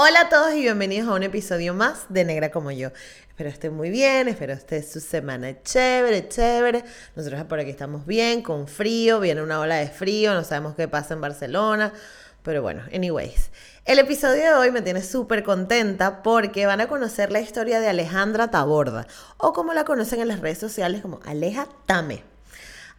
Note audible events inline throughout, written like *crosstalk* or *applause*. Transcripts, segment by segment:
Hola a todos y bienvenidos a un episodio más de Negra como yo. Espero estén muy bien, espero esté su semana chévere, chévere. Nosotros por aquí estamos bien, con frío, viene una ola de frío, no sabemos qué pasa en Barcelona, pero bueno, anyways. El episodio de hoy me tiene súper contenta porque van a conocer la historia de Alejandra Taborda, o como la conocen en las redes sociales como Aleja Tame.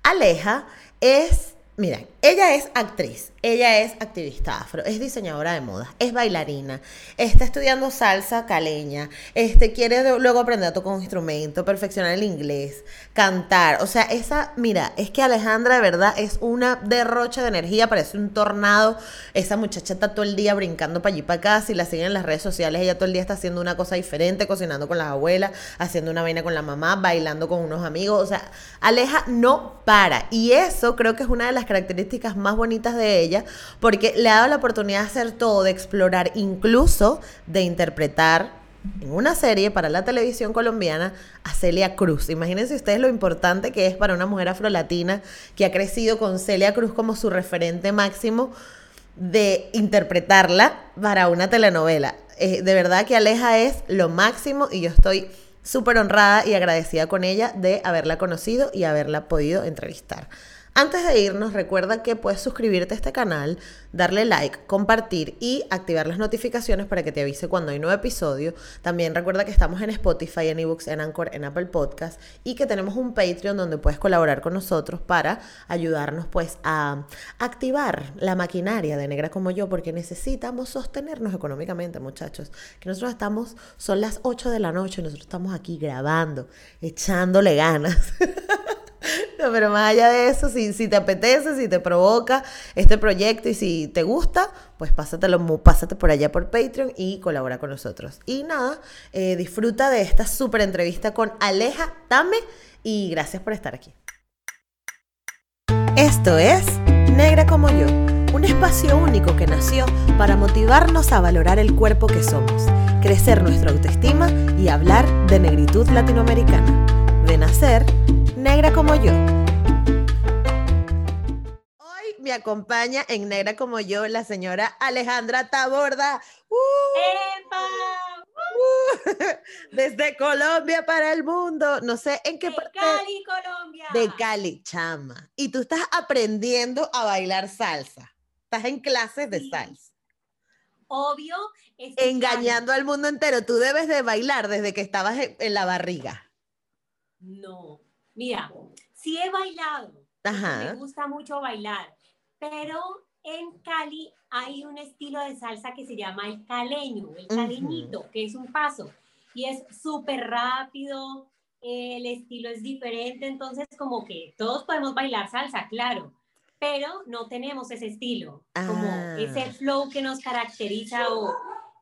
Aleja es, miren, ella es actriz, ella es activista afro, es diseñadora de modas, es bailarina, está estudiando salsa caleña, este, quiere luego aprender a tocar un instrumento, perfeccionar el inglés, cantar. O sea, esa, mira, es que Alejandra de verdad es una derrocha de energía, parece un tornado. Esa muchacha está todo el día brincando para allí para acá. Si la siguen en las redes sociales, ella todo el día está haciendo una cosa diferente, cocinando con las abuelas, haciendo una vaina con la mamá, bailando con unos amigos. O sea, Aleja no para. Y eso creo que es una de las características más bonitas de ella porque le ha dado la oportunidad de hacer todo, de explorar, incluso de interpretar en una serie para la televisión colombiana a Celia Cruz. Imagínense ustedes lo importante que es para una mujer afrolatina que ha crecido con Celia Cruz como su referente máximo de interpretarla para una telenovela. Eh, de verdad que Aleja es lo máximo y yo estoy súper honrada y agradecida con ella de haberla conocido y haberla podido entrevistar. Antes de irnos, recuerda que puedes suscribirte a este canal, darle like, compartir y activar las notificaciones para que te avise cuando hay nuevo episodio. También recuerda que estamos en Spotify, en eBooks, en Anchor, en Apple Podcast y que tenemos un Patreon donde puedes colaborar con nosotros para ayudarnos pues a activar la maquinaria de Negra como yo porque necesitamos sostenernos económicamente, muchachos. Que nosotros estamos, son las 8 de la noche nosotros estamos aquí grabando, echándole ganas. *laughs* No, pero más allá de eso, si, si te apetece, si te provoca este proyecto y si te gusta, pues pásatelo, pásate por allá por Patreon y colabora con nosotros. Y nada, eh, disfruta de esta súper entrevista con Aleja Tame y gracias por estar aquí. Esto es Negra como yo, un espacio único que nació para motivarnos a valorar el cuerpo que somos, crecer nuestra autoestima y hablar de negritud latinoamericana. De nacer negra como yo. Hoy me acompaña en Negra como yo la señora Alejandra Taborda. ¡Uh! ¡Uh! *laughs* Desde Colombia para el mundo. No sé en qué de parte. Cali, Colombia. De Cali, chama. Y tú estás aprendiendo a bailar salsa. Estás en clases de Sí. salsa. Obvio. Engañando al mundo entero. Tú debes de bailar desde que estabas en, en la barriga. No. Mira, sí he bailado. Me Ajá. gusta mucho bailar. Pero en Cali hay un estilo de salsa que se llama el caleño, el caleñito, que es un paso. Y es súper rápido. El estilo es diferente. Entonces, como que todos podemos bailar salsa, claro. Pero no tenemos ese estilo. Como Ah. ese flow que nos caracteriza o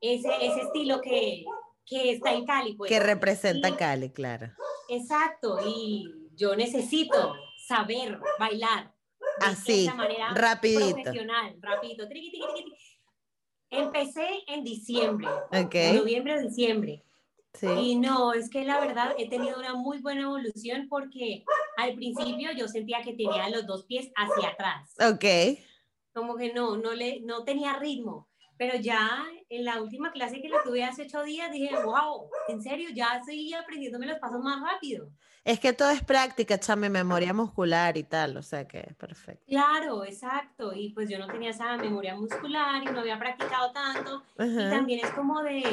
ese, ese estilo que, que está en Cali. Pues. Que representa Y- Cali, claro. Exacto, y yo necesito saber bailar de Así, esa manera rapidito. profesional, rapidito. Triqui, triqui, triqui. Empecé en diciembre, Ok. noviembre, diciembre. Sí. Y no, es que la verdad he tenido una muy buena evolución porque al principio yo sentía que tenía los dos pies hacia atrás. Ok. Como que no, no, le, no tenía ritmo. Pero ya en la última clase que la tuve hace ocho días dije, wow, en serio, ya estoy aprendiéndome los pasos más rápido. Es que todo es práctica, chame, memoria muscular y tal, o sea que perfecto. Claro, exacto. Y pues yo no tenía esa memoria muscular y no había practicado tanto. Y también es como de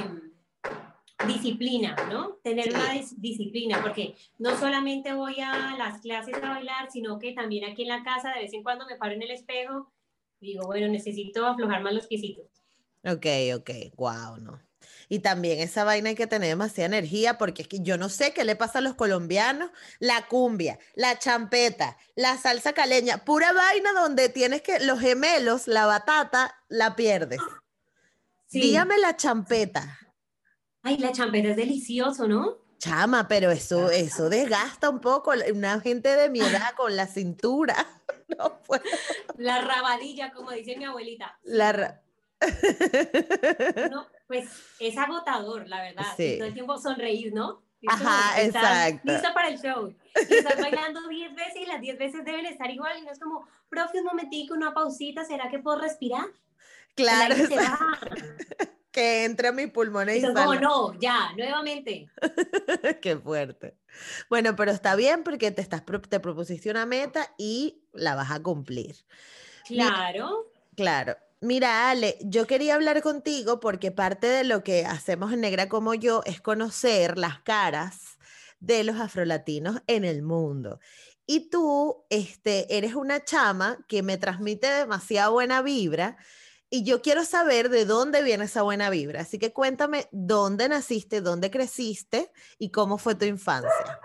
disciplina, ¿no? Tener Sí. una dis- disciplina, porque no solamente voy a las clases a bailar, sino que también aquí en la casa de vez en cuando me paro en el espejo y digo, bueno, necesito aflojar más los piecitos. Ok, ok, wow, no. Y también esa vaina hay que tener demasiada energía porque es que yo no sé qué le pasa a los colombianos. La cumbia, la champeta, la salsa caleña, pura vaina donde tienes que los gemelos, la batata, la pierdes. Sí. Dígame la champeta. Ay, la champeta es delicioso, ¿no? Chama, pero eso, eso desgasta un poco una gente de mi edad *laughs* con la cintura. *laughs* No puedo. La rabadilla, como dice mi abuelita. La ra- *laughs* No, pues es agotador, la verdad. Sí. Todo el tiempo sonreír, ¿no? Ajá, exacto. Lista para el show. Y estás bailando *laughs* 10 veces y las 10 veces deben estar igual. Y no es como, profe, un momentico, una pausita, ¿será que puedo respirar? Claro, va. *laughs* que entre a mis pulmones Y como, no, ya, nuevamente. *laughs* Qué fuerte. Bueno, pero está bien porque te, estás, te propusiste una meta y la vas a cumplir. Mira, Claro. Mira, Ale, yo quería hablar contigo porque parte de lo que hacemos en Negra como yo es conocer las caras de los afrolatinos en el mundo. Y tú, este, eres una chama que me transmite demasiada buena vibra y yo quiero saber de dónde viene esa buena vibra. Así que cuéntame dónde naciste, dónde creciste y cómo fue tu infancia,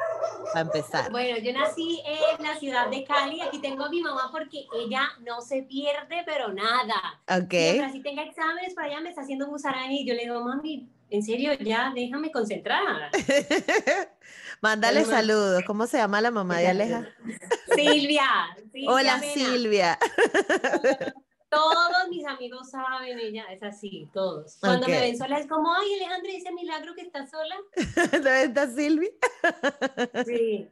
para empezar. Bueno, yo nací en la ciudad de Cali. Aquí tengo a mi mamá porque ella no se pierde, pero nada. Ok. Siempre así tenga exámenes para allá, me está haciendo musaraña y yo le digo, mami, en serio, ya déjame concentrar. *laughs* Mándale saludos. ¿Cómo se llama la mamá de Aleja? Silvia. Silvia Hola Mena. Silvia. *laughs* Todos mis amigos saben, ella es así, todos. Cuando me ven sola es como, ay, Alejandra, ese milagro que estás sola. *laughs* ¿Dónde está Silvia? Sí.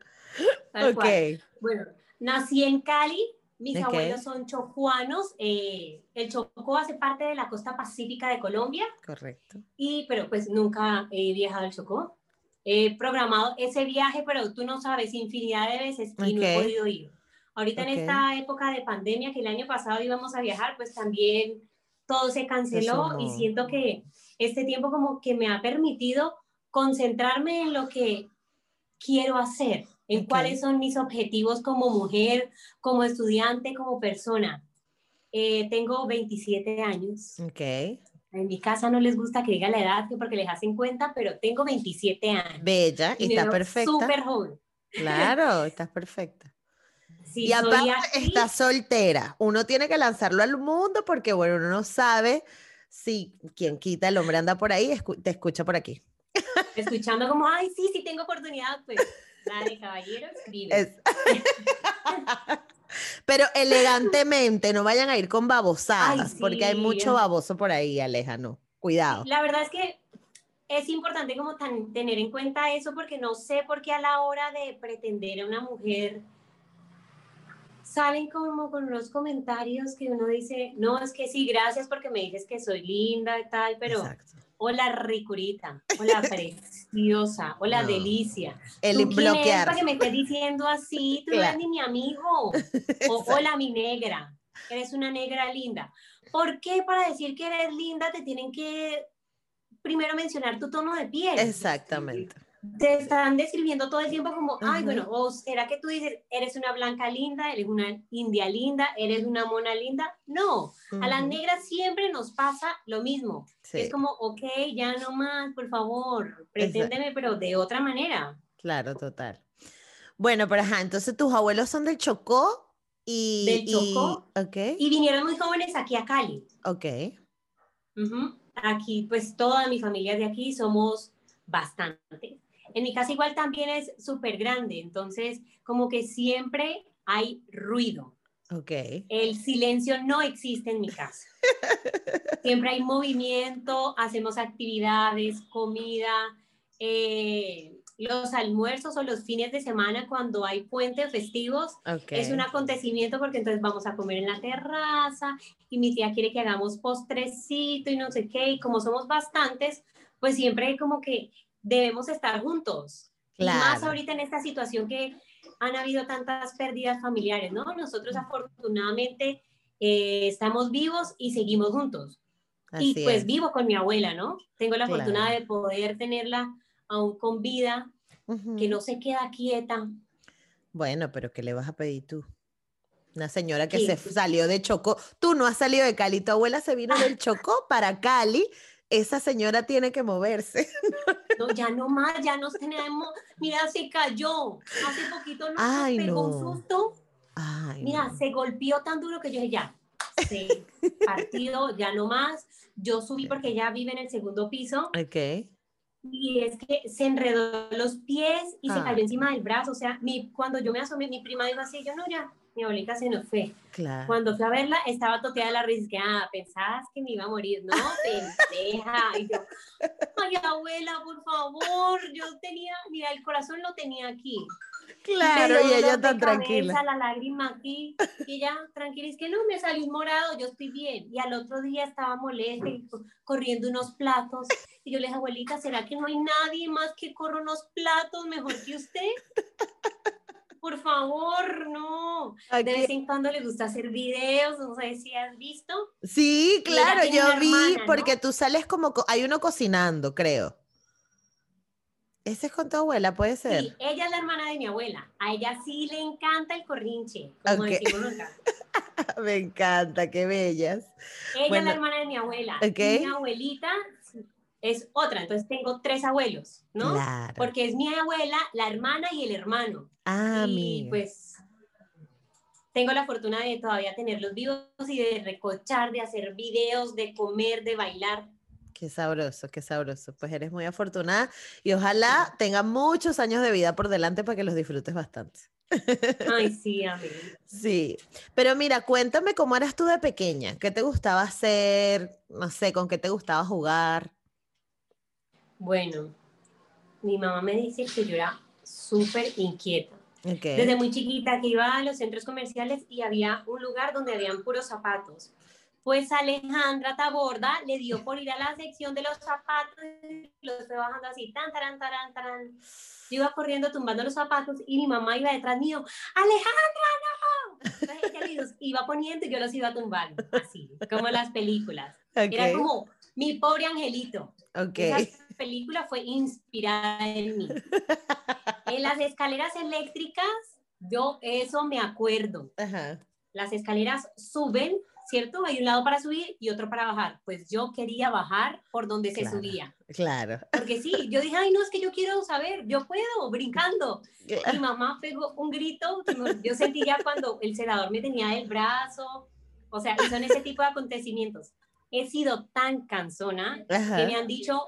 Tal Ok. cual. Bueno, nací en Cali. Mis abuelos son chocuanos. eh, el Chocó hace parte de la costa pacífica de Colombia. Correcto. Y, pero pues nunca he viajado al Chocó. He programado ese viaje, pero tú no sabes, infinidad de veces y no he podido ir. Ahorita Ok. en esta época de pandemia, que el año pasado íbamos a viajar, pues también todo se canceló y siento que este tiempo como que me ha permitido concentrarme en lo que quiero hacer, en cuáles son mis objetivos como mujer, como estudiante, como persona. Eh, tengo 27 años. Ok. En mi casa no les gusta que diga la edad que porque les hacen cuenta, pero tengo 27 años. Bella, y *laughs* está perfecta. Súper joven. Claro, estás perfecta. Sí, y aparte estás soltera. Uno tiene que lanzarlo al mundo porque, bueno, uno no sabe si quien quita el hombre anda por ahí, escu- te escucha por aquí. escuchando como, ay, sí, sí tengo oportunidad, pues, dale, caballeros, vive. Es- *laughs* Pero elegantemente, no vayan a ir con babosadas, Ay, porque hay mucho baboso por ahí, Aleja, no. Cuidado. La verdad es que es importante como tan- tener en cuenta eso porque no sé por qué a la hora de pretender a una mujer salen como con unos comentarios que uno dice, no, es que sí, gracias porque me dices que soy linda y tal, pero Exacto. hola ricurita, hola *laughs* preciosa, hola No. delicia. El ¿Tú quién bloquear. para que me estés diciendo así? *laughs* Tú no Claro. eres ni mi amigo. *laughs* O hola mi negra, eres una negra linda. ¿Por qué para decir que eres linda te tienen que primero mencionar tu tono de piel? Exactamente. Te están describiendo todo el tiempo como, ay, bueno, o será que tú dices, eres una blanca linda, eres una india linda, eres una mona linda. No, a las negras siempre nos pasa lo mismo. Sí, Es como, ok, ya no más, por favor, preténdeme, pero de otra manera. claro, total. Bueno, pero ajá, entonces tus abuelos son del Chocó y... Del y- Chocó. ok, Y vinieron muy jóvenes aquí a Cali. ok. Aquí, pues toda mi familia de aquí, somos bastantes. En mi casa igual también es súper grande, entonces como que siempre hay ruido. Ok, El silencio no existe en mi casa. *laughs* Siempre hay movimiento, hacemos actividades, comida, eh, los almuerzos o los fines de semana cuando hay puentes festivos ok. es un acontecimiento porque entonces vamos a comer en la terraza y mi tía quiere que hagamos postrecito y no sé qué, y como somos bastantes, pues siempre como que debemos estar juntos. Y más Claro. ahorita en esta situación que han habido tantas pérdidas familiares, ¿no? Nosotros afortunadamente eh, estamos vivos y seguimos juntos. Así y pues es. vivo con mi abuela, ¿no? Tengo la Claro. fortuna de poder tenerla aún con vida, Ujú. que no se queda quieta. Bueno, pero ¿qué le vas a pedir tú? Una señora que Sí. se salió de Chocó. Tú no has salido de Cali, tu abuela se vino del *laughs* Chocó para Cali esa señora tiene que moverse. No, ya no más, ya nos tenemos. Mira, se cayó. Hace poquito nos, pegó un susto. Mira, se golpeó tan duro que yo dije, ya, se partido, ya no más. Yo subí porque ella vive en el segundo piso. Ok. Y es que se enredó los pies y se cayó encima del brazo. O sea, mi, cuando yo me asomé, mi prima dijo así, yo no, ya, mi abuelita se nos fue. Claro. Cuando fui a verla, estaba toteada la risa, que, ah, pensabas que me iba a morir, no, pendeja. Y yo, *laughs* ay, abuela, por favor, yo tenía, mira, el corazón lo tenía aquí. Claro, y ella tan tranquila. La lágrima aquí, y ella tranquila, es que no, me salió un morado, yo estoy bien. Y al otro día estaba molesta, corriendo unos platos. Y yo le dije, abuelita, ¿será que no hay nadie más que corra unos platos mejor que usted? Por favor, no. De vez en cuando le gusta hacer videos, no sé si has visto. Sí, claro, yo vi, porque tú sales como, hay uno cocinando, creo. Ese es con tu abuela, puede ser. Sí, ella es la hermana de mi abuela. A ella sí le encanta el corrinche, como decimos acá. *laughs* Me encanta, qué bellas. Ella es la hermana de mi abuela. Mi abuelita es otra, entonces tengo tres abuelos, ¿no? Claro. Porque es mi abuela, la hermana y el hermano. Ah, y pues tengo la fortuna de todavía tenerlos vivos y de recochar, de hacer videos, de comer, de bailar. Qué sabroso, qué sabroso. Pues eres muy afortunada y ojalá tenga muchos años de vida por delante para que los disfrutes bastante. Ay, *laughs* sí, mí. Sí, pero mira, cuéntame cómo eras tú de pequeña, qué te gustaba hacer, no sé, con qué te gustaba jugar. Bueno, mi mamá me dice que yo era súper inquieta. Desde muy chiquita que iba a los centros comerciales y había un lugar donde habían puros zapatos. Pues Alejandra Taborda le dio por ir a la sección de los zapatos y los fue bajando así, tan, taran, taran, taran. Yo iba corriendo tumbando los zapatos y mi mamá iba detrás mío, Alejandra, no. Entonces ella los iba poniendo y yo los iba tumbando, así, como las películas. Era como mi pobre angelito. Okay. Esa película fue inspirada en mí. *laughs* en las escaleras eléctricas, yo eso me acuerdo. Las escaleras suben, ¿cierto? Hay un lado para subir y otro para bajar. Pues yo quería bajar por donde se subía. Claro. Porque sí, yo dije, ay, no, es que yo quiero saber, yo puedo, brincando. Mi mamá pegó un grito, yo sentí ya cuando el celador me tenía el brazo. O sea, son ese tipo de acontecimientos he sido tan cansona que me han dicho,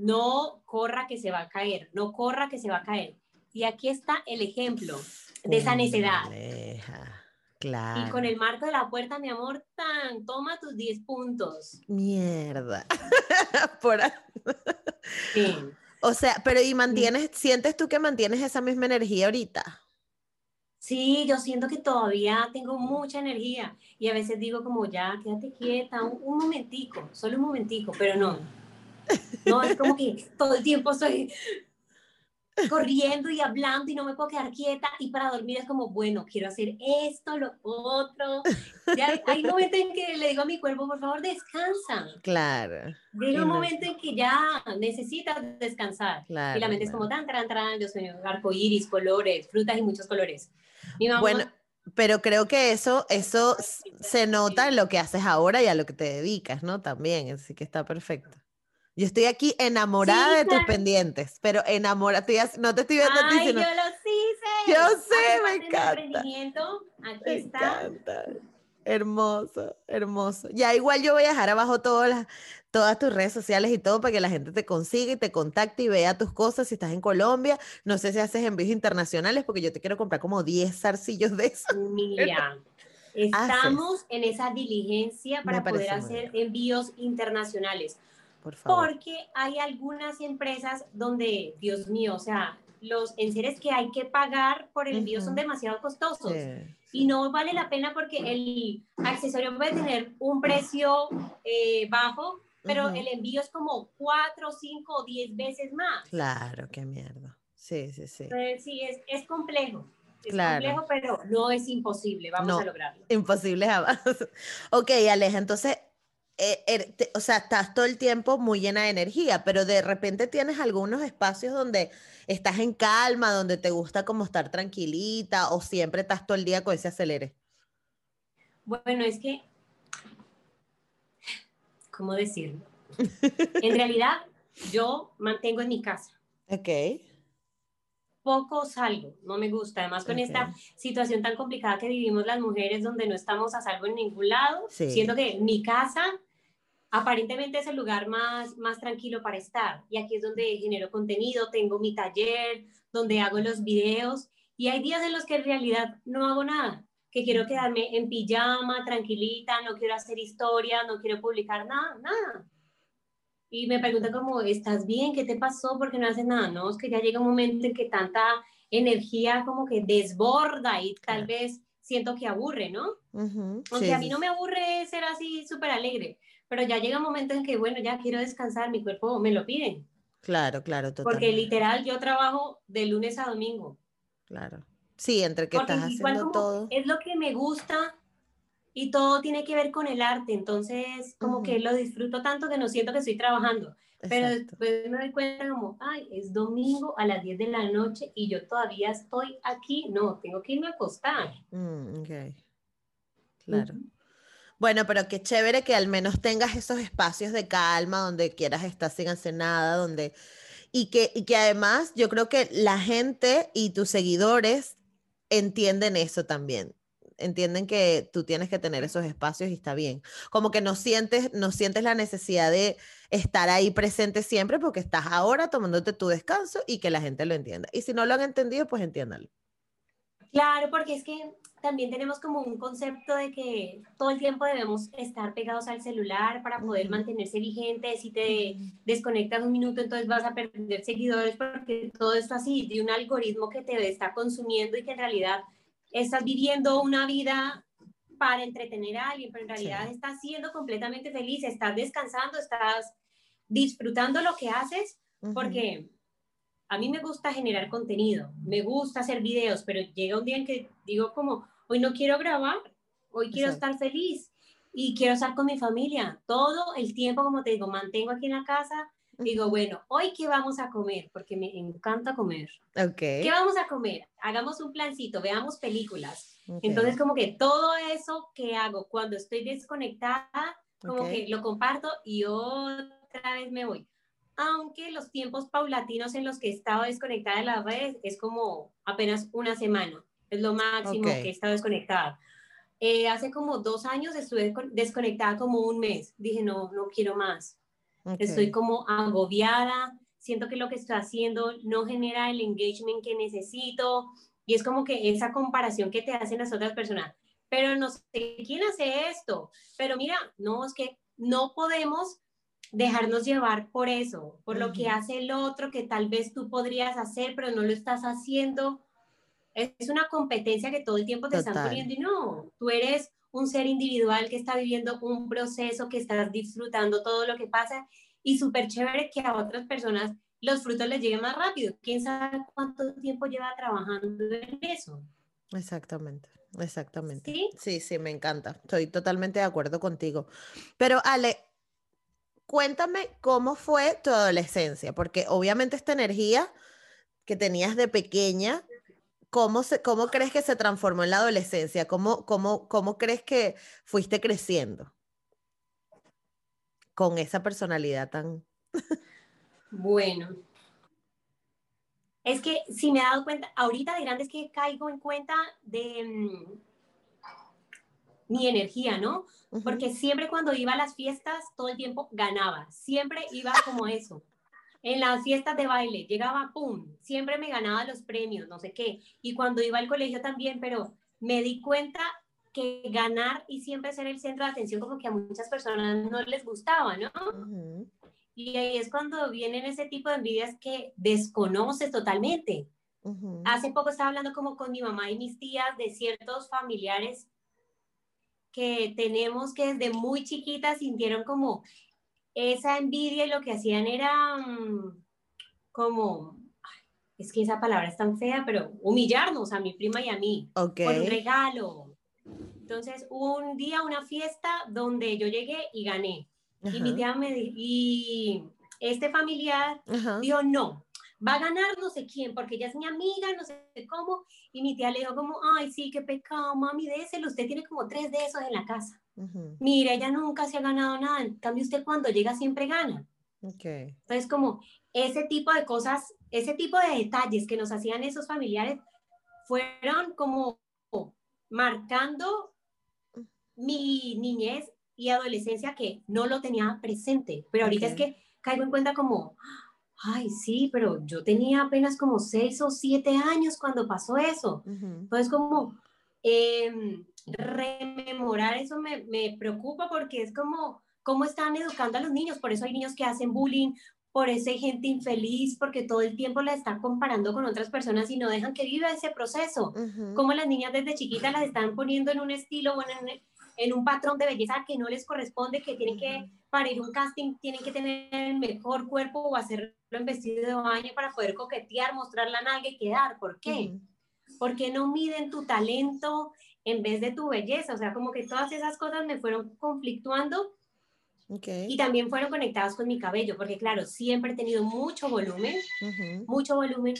no corra que se va a caer, no corra que se va a caer. Y aquí está el ejemplo de esa necedad. Claro. Y con el marco de la puerta, mi amor, tan, toma tus 10 puntos. Mierda. *laughs* Por sí. O sea, pero ¿y mantienes, sientes tú que mantienes esa misma energía ahorita? Sí, yo siento que todavía tengo mucha energía y a veces digo como ya, quédate quieta, un, momentico, solo un momentico, pero no. No, es como que todo el tiempo estoy corriendo y hablando y no me puedo quedar quieta y para dormir es como, bueno, quiero hacer esto, lo otro. Ya hay momentos en que le digo a mi cuerpo, por favor, descansa. Claro. Llega un momento en que ya necesitas descansar. Claro, y la mente es como tan, tan, tan, yo soy arco iris, colores, frutas y muchos colores. bueno, pero creo que eso, eso se nota en lo que haces ahora y a lo que te dedicas, ¿no? También, así que está perfecto. Yo estoy aquí enamorada de tus pendientes, pero enamorada, no te estoy viendo Ay, yo lo hice. Yo sé, me encanta. Aquí me encanta. Hermoso, hermoso. Ya igual yo voy a dejar abajo todas las, todas tus redes sociales y todo para que la gente te consiga y te contacte y vea tus cosas si estás en Colombia. No sé si haces envíos internacionales porque yo te quiero comprar como 10 zarcillos de eso. Mira, *laughs* estamos en esa diligencia para poder hacer envíos internacionales. Por favor. Porque hay algunas empresas donde, Dios mío, o sea, los enseres que hay que pagar por el envío son demasiado costosos. Y no vale la pena porque el accesorio puede tener un precio eh, bajo, pero el envío es como cuatro, cinco o diez veces más. Claro, qué mierda. Sí, sí, sí. sí, es, es complejo. Es complejo, pero no es imposible. Vamos a lograrlo. Imposible jamás. *laughs* ok, Aleja, entonces, eh, er, o sea, estás todo el tiempo muy llena de energía, pero de repente tienes algunos espacios donde estás en calma, donde te gusta como estar tranquilita o siempre estás todo el día con ese acelere. Bueno, es que ¿cómo decirlo? En realidad, yo mantengo en mi casa. Ok. Poco salgo, no me gusta. Además, con Ok. esta situación tan complicada que vivimos las mujeres, donde no estamos a salvo en ningún lado, Sí. siento que mi casa aparentemente es el lugar más, más tranquilo para estar. Y aquí es donde genero contenido, tengo mi taller, donde hago los videos. Y hay días en los que en realidad no hago nada, que quiero quedarme en pijama, tranquilita, no quiero hacer historia, no quiero publicar nada, nada. Y me preguntan como, ¿estás bien? ¿Qué te pasó? ¿Por qué no haces nada? No, es que ya llega un momento en que tanta energía como que desborda y tal vez siento que aburre, ¿no? Ujú, Aunque sí, a mí no me aburre ser así súper alegre, pero ya llega un momento en que, bueno, ya quiero descansar, mi cuerpo me lo pide. Claro, claro, Porque literal yo trabajo de lunes a domingo. Claro. Sí, entre que Porque estás igual haciendo todo. es lo que me gusta y todo tiene que ver con el arte, entonces como Ujú. que lo disfruto tanto que no siento que estoy trabajando, pero Exacto. después me doy cuenta como, ay, es domingo a las 10 de la noche y yo todavía estoy aquí, no, tengo que irme a acostar. Mm, ok. Claro. Ujú. Bueno, pero qué chévere que al menos tengas esos espacios de calma donde quieras estar sin hacer nada, donde y que, y que además yo creo que la gente y tus seguidores entienden eso también. Entienden que tú tienes que tener esos espacios y está bien. Como que no sientes, no sientes la necesidad de estar ahí presente siempre porque estás ahora tomándote tu descanso y que la gente lo entienda. Y si no lo han entendido, pues entiéndalo. Claro, porque es que también tenemos como un concepto de que todo el tiempo debemos estar pegados al celular para poder mantenerse vigentes. Si te desconectas un minuto, entonces vas a perder seguidores porque todo esto así de un algoritmo que te está consumiendo y que en realidad estás viviendo una vida para entretener a alguien, pero en realidad Sí. estás siendo completamente feliz, estás descansando, estás disfrutando lo que haces, porque a mí me gusta generar contenido, me gusta hacer videos, pero llega un día en que digo como, hoy no quiero grabar, hoy quiero Exacto. estar feliz y quiero estar con mi familia. Todo el tiempo, como te digo, mantengo aquí en la casa, digo, bueno, hoy qué vamos a comer, porque me encanta comer. Ok. ¿Qué vamos a comer? Hagamos un plancito, veamos películas. ok, Entonces, como que todo eso que hago cuando estoy desconectada, como ok. que lo comparto y otra vez me voy. Aunque los tiempos paulatinos en los que he estado desconectada de las redes es como apenas una semana, es lo máximo que he estado desconectada. Eh, hace como dos años estuve con- desconectada como un mes. Dije, no, no quiero más. ok. Estoy como agobiada, siento que lo que estoy haciendo no genera el engagement que necesito y es como que esa comparación que te hacen las otras personas. Pero no sé quién hace esto, pero mira, no, es que no podemos dejarnos llevar por eso, por lo que hace el otro que tal vez tú podrías hacer, pero no lo estás haciendo. Es una competencia que todo el tiempo te están Total. poniendo y no, tú eres un ser individual que está viviendo un proceso, que estás disfrutando todo lo que pasa y súper chévere que a otras personas los frutos les lleguen más rápido. ¿Quién sabe cuánto tiempo lleva trabajando en eso? Exactamente, exactamente. ¿Sí? Sí, sí, me encanta. Estoy totalmente de acuerdo contigo. Pero Ale, cuéntame cómo fue tu adolescencia, porque obviamente esta energía que tenías de pequeña, ¿cómo, se, cómo crees que se transformó en la adolescencia? ¿Cómo, cómo, cómo crees que fuiste creciendo con esa personalidad tan... Bueno. Es que si me he dado cuenta, ahorita de grande es que caigo en cuenta de mm, mi energía, ¿no? Porque siempre cuando iba a las fiestas, todo el tiempo ganaba. Siempre iba como eso. En las fiestas de baile, llegaba, ¡pum! Siempre me ganaba los premios, no sé qué. Y cuando iba al colegio también, pero me di cuenta que ganar y siempre ser el centro de atención como que a muchas personas no les gustaba, ¿no? Y ahí es cuando vienen ese tipo de envidias que desconoces totalmente. Hace poco estaba hablando como con mi mamá y mis tías de ciertos familiares que tenemos que desde muy chiquitas sintieron como esa envidia y lo que hacían era mm, como, es que esa palabra es tan fea, pero humillarnos a mi prima y a mí Ok. por un regalo. Entonces hubo un día, una fiesta donde yo llegué y gané. Y mi tía me dijo, y este familiar ajá. dijo, no, va a ganar no sé quién, porque ella es mi amiga, no sé cómo. Y mi tía le dijo como, ay, sí, qué pecado, mami, déselo, usted tiene como tres de esos en la casa. Mire, ella nunca se ha ganado nada, en cambio usted cuando llega siempre gana. Okay. Entonces, como ese tipo de cosas, ese tipo de detalles que nos hacían esos familiares fueron como marcando mi niñez y adolescencia que no lo tenía presente, pero ahorita es que caigo en cuenta como, ay, sí, pero yo tenía apenas como seis o siete años cuando pasó eso. Entonces, como em, rememorar eso me, me, preocupa porque es como, cómo están educando a los niños. Por eso hay niños que hacen bullying, por eso hay gente infeliz, porque todo el tiempo la están comparando con otras personas y no dejan que viva ese proceso. Como las niñas desde chiquitas las están poniendo en un estilo, bueno, en, en un patrón de belleza que no les corresponde, que tienen que, para ir a un casting, tienen que tener el mejor cuerpo o hacerlo en vestido de baño para poder coquetear, mostrar la nalga y quedar. ¿Por qué? Porque no miden tu talento en vez de tu belleza. O sea, como que todas esas cosas me fueron conflictuando. Y también fueron conectadas con mi cabello, porque claro, siempre he tenido mucho volumen, mucho volumen,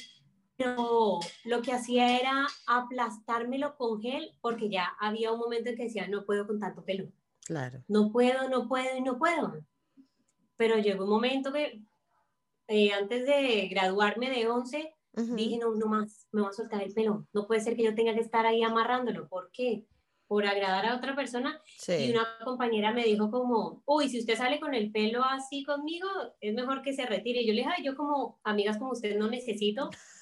pero lo que hacía era aplastármelo con gel porque ya había un momento en que decía, no puedo con tanto pelo. Claro. No puedo, no puedo y no puedo. Pero llegó un momento que eh, antes de graduarme de 11, dije, no, no más, me voy a soltar el pelo. No puede ser que yo tenga que estar ahí amarrándolo. ¿Por qué? Por agradar a otra persona. Y una compañera me dijo como, uy, si usted sale con el pelo así conmigo, es mejor que se retire. Y yo le dije, yo como amigas como usted no necesito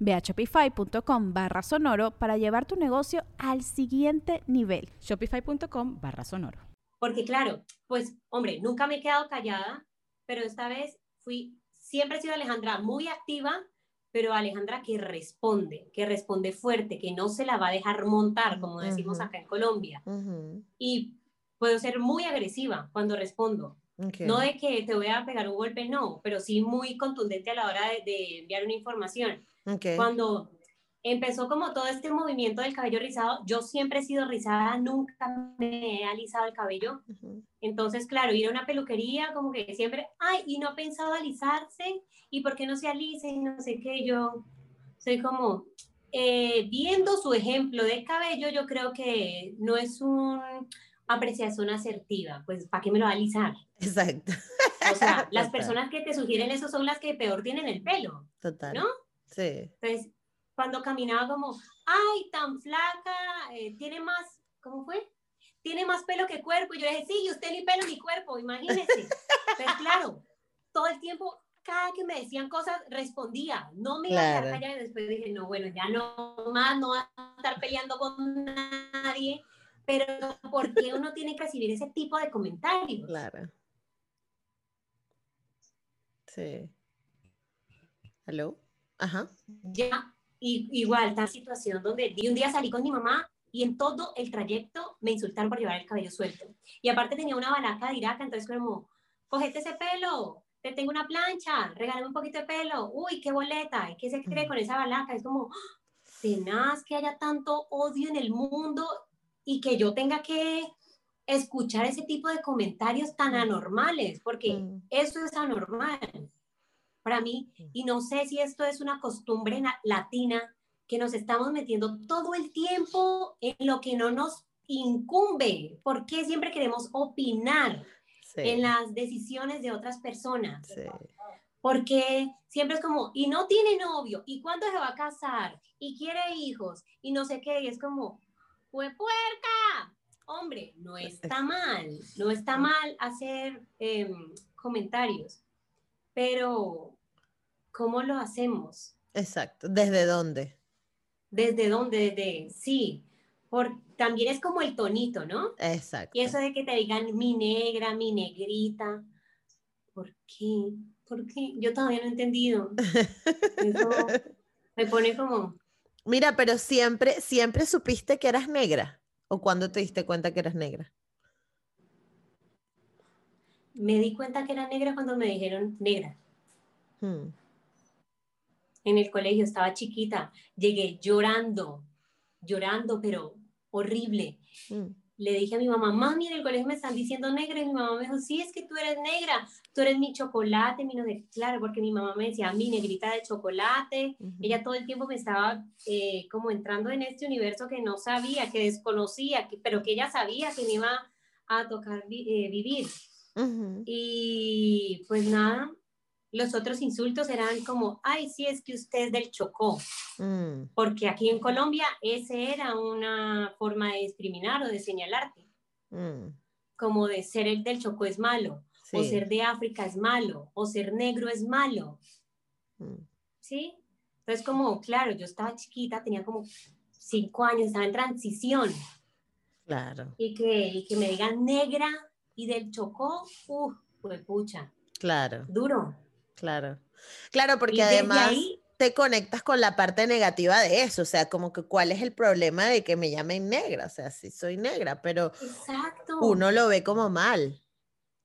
Ve a shopify.com barra sonoro para llevar tu negocio al siguiente nivel. Shopify.com barra sonoro. Porque claro, pues hombre, nunca me he quedado callada, pero esta vez fui, siempre he sido Alejandra muy activa, pero Alejandra que responde, que responde fuerte, que no se la va a dejar montar, como decimos acá en Colombia. Y puedo ser muy agresiva cuando respondo. No de que te voy a pegar un golpe, no, pero sí muy contundente a la hora de enviar una información. Cuando empezó como todo este movimiento del cabello rizado, yo siempre he sido rizada, nunca me he alisado el cabello. Entonces, claro, ir a una peluquería, como que siempre, ay, y no ha pensado alisarse, y por qué no se alice, y no sé qué, yo soy como, eh, viendo su ejemplo de cabello, yo creo que no es una apreciación asertiva, pues, ¿para qué me lo va a alisar? Exacto. O sea, *laughs* las personas que te sugieren eso son las que peor tienen el pelo. Total. ¿No? Entonces, cuando caminaba como, ay, tan flaca, eh, tiene más, ¿cómo fue? Tiene más pelo que cuerpo. Y yo dije, sí, y usted ni pelo ni cuerpo, imagínese. *laughs* Entonces, claro, todo el tiempo, cada que me decían cosas, respondía. No me iba a quedar callada y después dije, no, bueno, ya no más, no va a estar peleando con nadie. Pero, ¿por qué uno tiene que recibir ese tipo de comentarios? Claro. Sí. ¿Aló? Ajá. Ya, y, igual, esta situación donde un día salí con mi mamá y en todo el trayecto me insultaron por llevar el cabello suelto. Y aparte tenía una balaca de iraca, entonces como, cogete ese pelo, te tengo una plancha, regálame un poquito de pelo, uy, qué boleta, ¿qué se cree con esa balaca? Es como, tenaz que haya tanto odio en el mundo y que yo tenga que escuchar ese tipo de comentarios tan anormales, porque mm. eso es anormal. Para mí, y no sé si esto es una costumbre latina, que nos estamos metiendo todo el tiempo en lo que no nos incumbe, porque siempre queremos opinar en las decisiones de otras personas. porque siempre es como, y no tiene novio, y cuándo se va a casar, y quiere hijos, y no sé qué, y es como, fue puerca. Hombre, no está mal, no está mal hacer em, comentarios, pero ¿cómo lo hacemos? Exacto, ¿desde dónde? ¿Desde dónde? Desde, sí, por, también es como el tonito, ¿no? Exacto. Y eso de que te digan mi negra, mi negrita, ¿por qué? ¿Por qué? Yo todavía no he entendido. *laughs* Eso me pone como... Mira, pero siempre, siempre supiste que eras negra. ¿O cuándo te diste cuenta que eras negra? Me di cuenta que era negra cuando me dijeron negra. Hmm. En el colegio estaba chiquita, llegué llorando, llorando, pero horrible. Hmm le dije a mi mamá, mami, en el colegio me están diciendo negra, y mi mamá me dijo, sí, es que tú eres negra, tú eres mi chocolate, mi no de, claro, porque mi mamá me decía, mi negrita de chocolate, ella todo el tiempo me estaba eh, como entrando en este universo que no sabía, que desconocía, que, pero que ella sabía que me iba a tocar eh, vivir. Y pues nada, los otros insultos eran como, ay, sí, es que usted es del Chocó. Mm. Porque aquí en Colombia ese era una forma de discriminar o de señalarte. Mm. Como de ser el del Chocó es malo, o ser de África es malo, o ser negro es malo. Mm. ¿Sí? Entonces como, claro, yo estaba chiquita, tenía como cinco años, estaba en transición. Claro. Y que, y que me digan negra y del Chocó, uff, pues pucha. Claro. Duro. Claro. Claro, porque además te conectas con la parte negativa de eso, o sea, como que cuál es el problema de que me llamen negra, o sea, sí soy negra, pero uno lo ve como mal,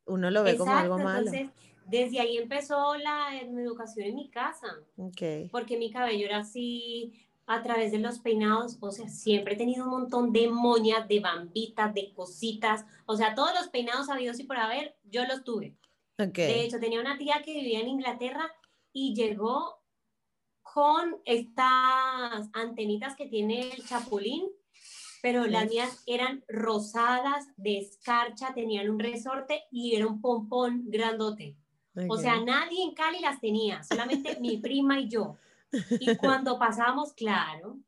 uno lo ve como algo malo. Entonces, desde ahí empezó la educación en mi casa, okay. porque mi cabello era así, a través de los peinados, o sea, siempre he tenido un montón de moñas, de bambitas, de cositas, o sea, todos los peinados habidos y por haber, yo los tuve. De hecho, tenía una tía que vivía en Inglaterra y llegó con estas antenitas que tiene el chapulín, pero las mías eran rosadas, de escarcha, tenían un resorte y era un pompón grandote. O sea, nadie en Cali las tenía, solamente mi prima y yo. Y cuando pasamos, claro,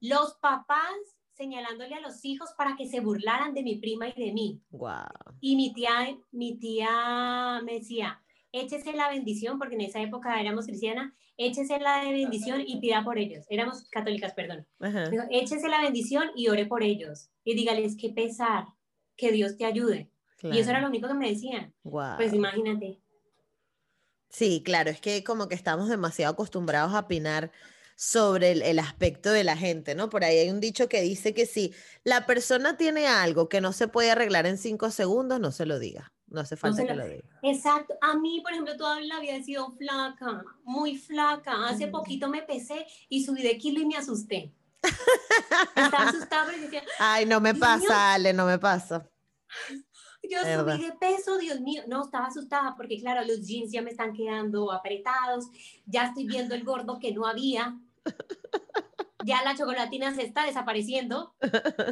los papás señalándole a los hijos para que se burlaran de mi prima y de mí. Wow. Y mi tía, mi tía me decía, échese la bendición, porque en esa época éramos cristianas, échese la bendición y pida por ellos. Éramos católicas, perdón. Dijo, échese la bendición y ore por ellos. Y dígales que pesar, que Dios te ayude. Y eso era lo único que me decían. Wow. Pues imagínate. Sí, claro, es que como que estamos demasiado acostumbrados a opinar sobre el, aspecto de la gente, ¿no? Por ahí hay un dicho que dice que si la persona tiene algo que no se puede arreglar en cinco segundos, no se lo diga. No hace falta que lo, diga. Exacto. A mí, por ejemplo, toda la vida he sido flaca, muy flaca. Hace mm. poquito me pesé y subí de kilo y me asusté. *laughs* Estaba asustada porque decía... Ay, no me pasa, Ale, no me pasa. Yo subí de peso, Dios mío. No, estaba asustada porque, claro, los jeans ya me están quedando apretados. Ya estoy viendo el gordo que no había ya la chocolatina se está desapareciendo.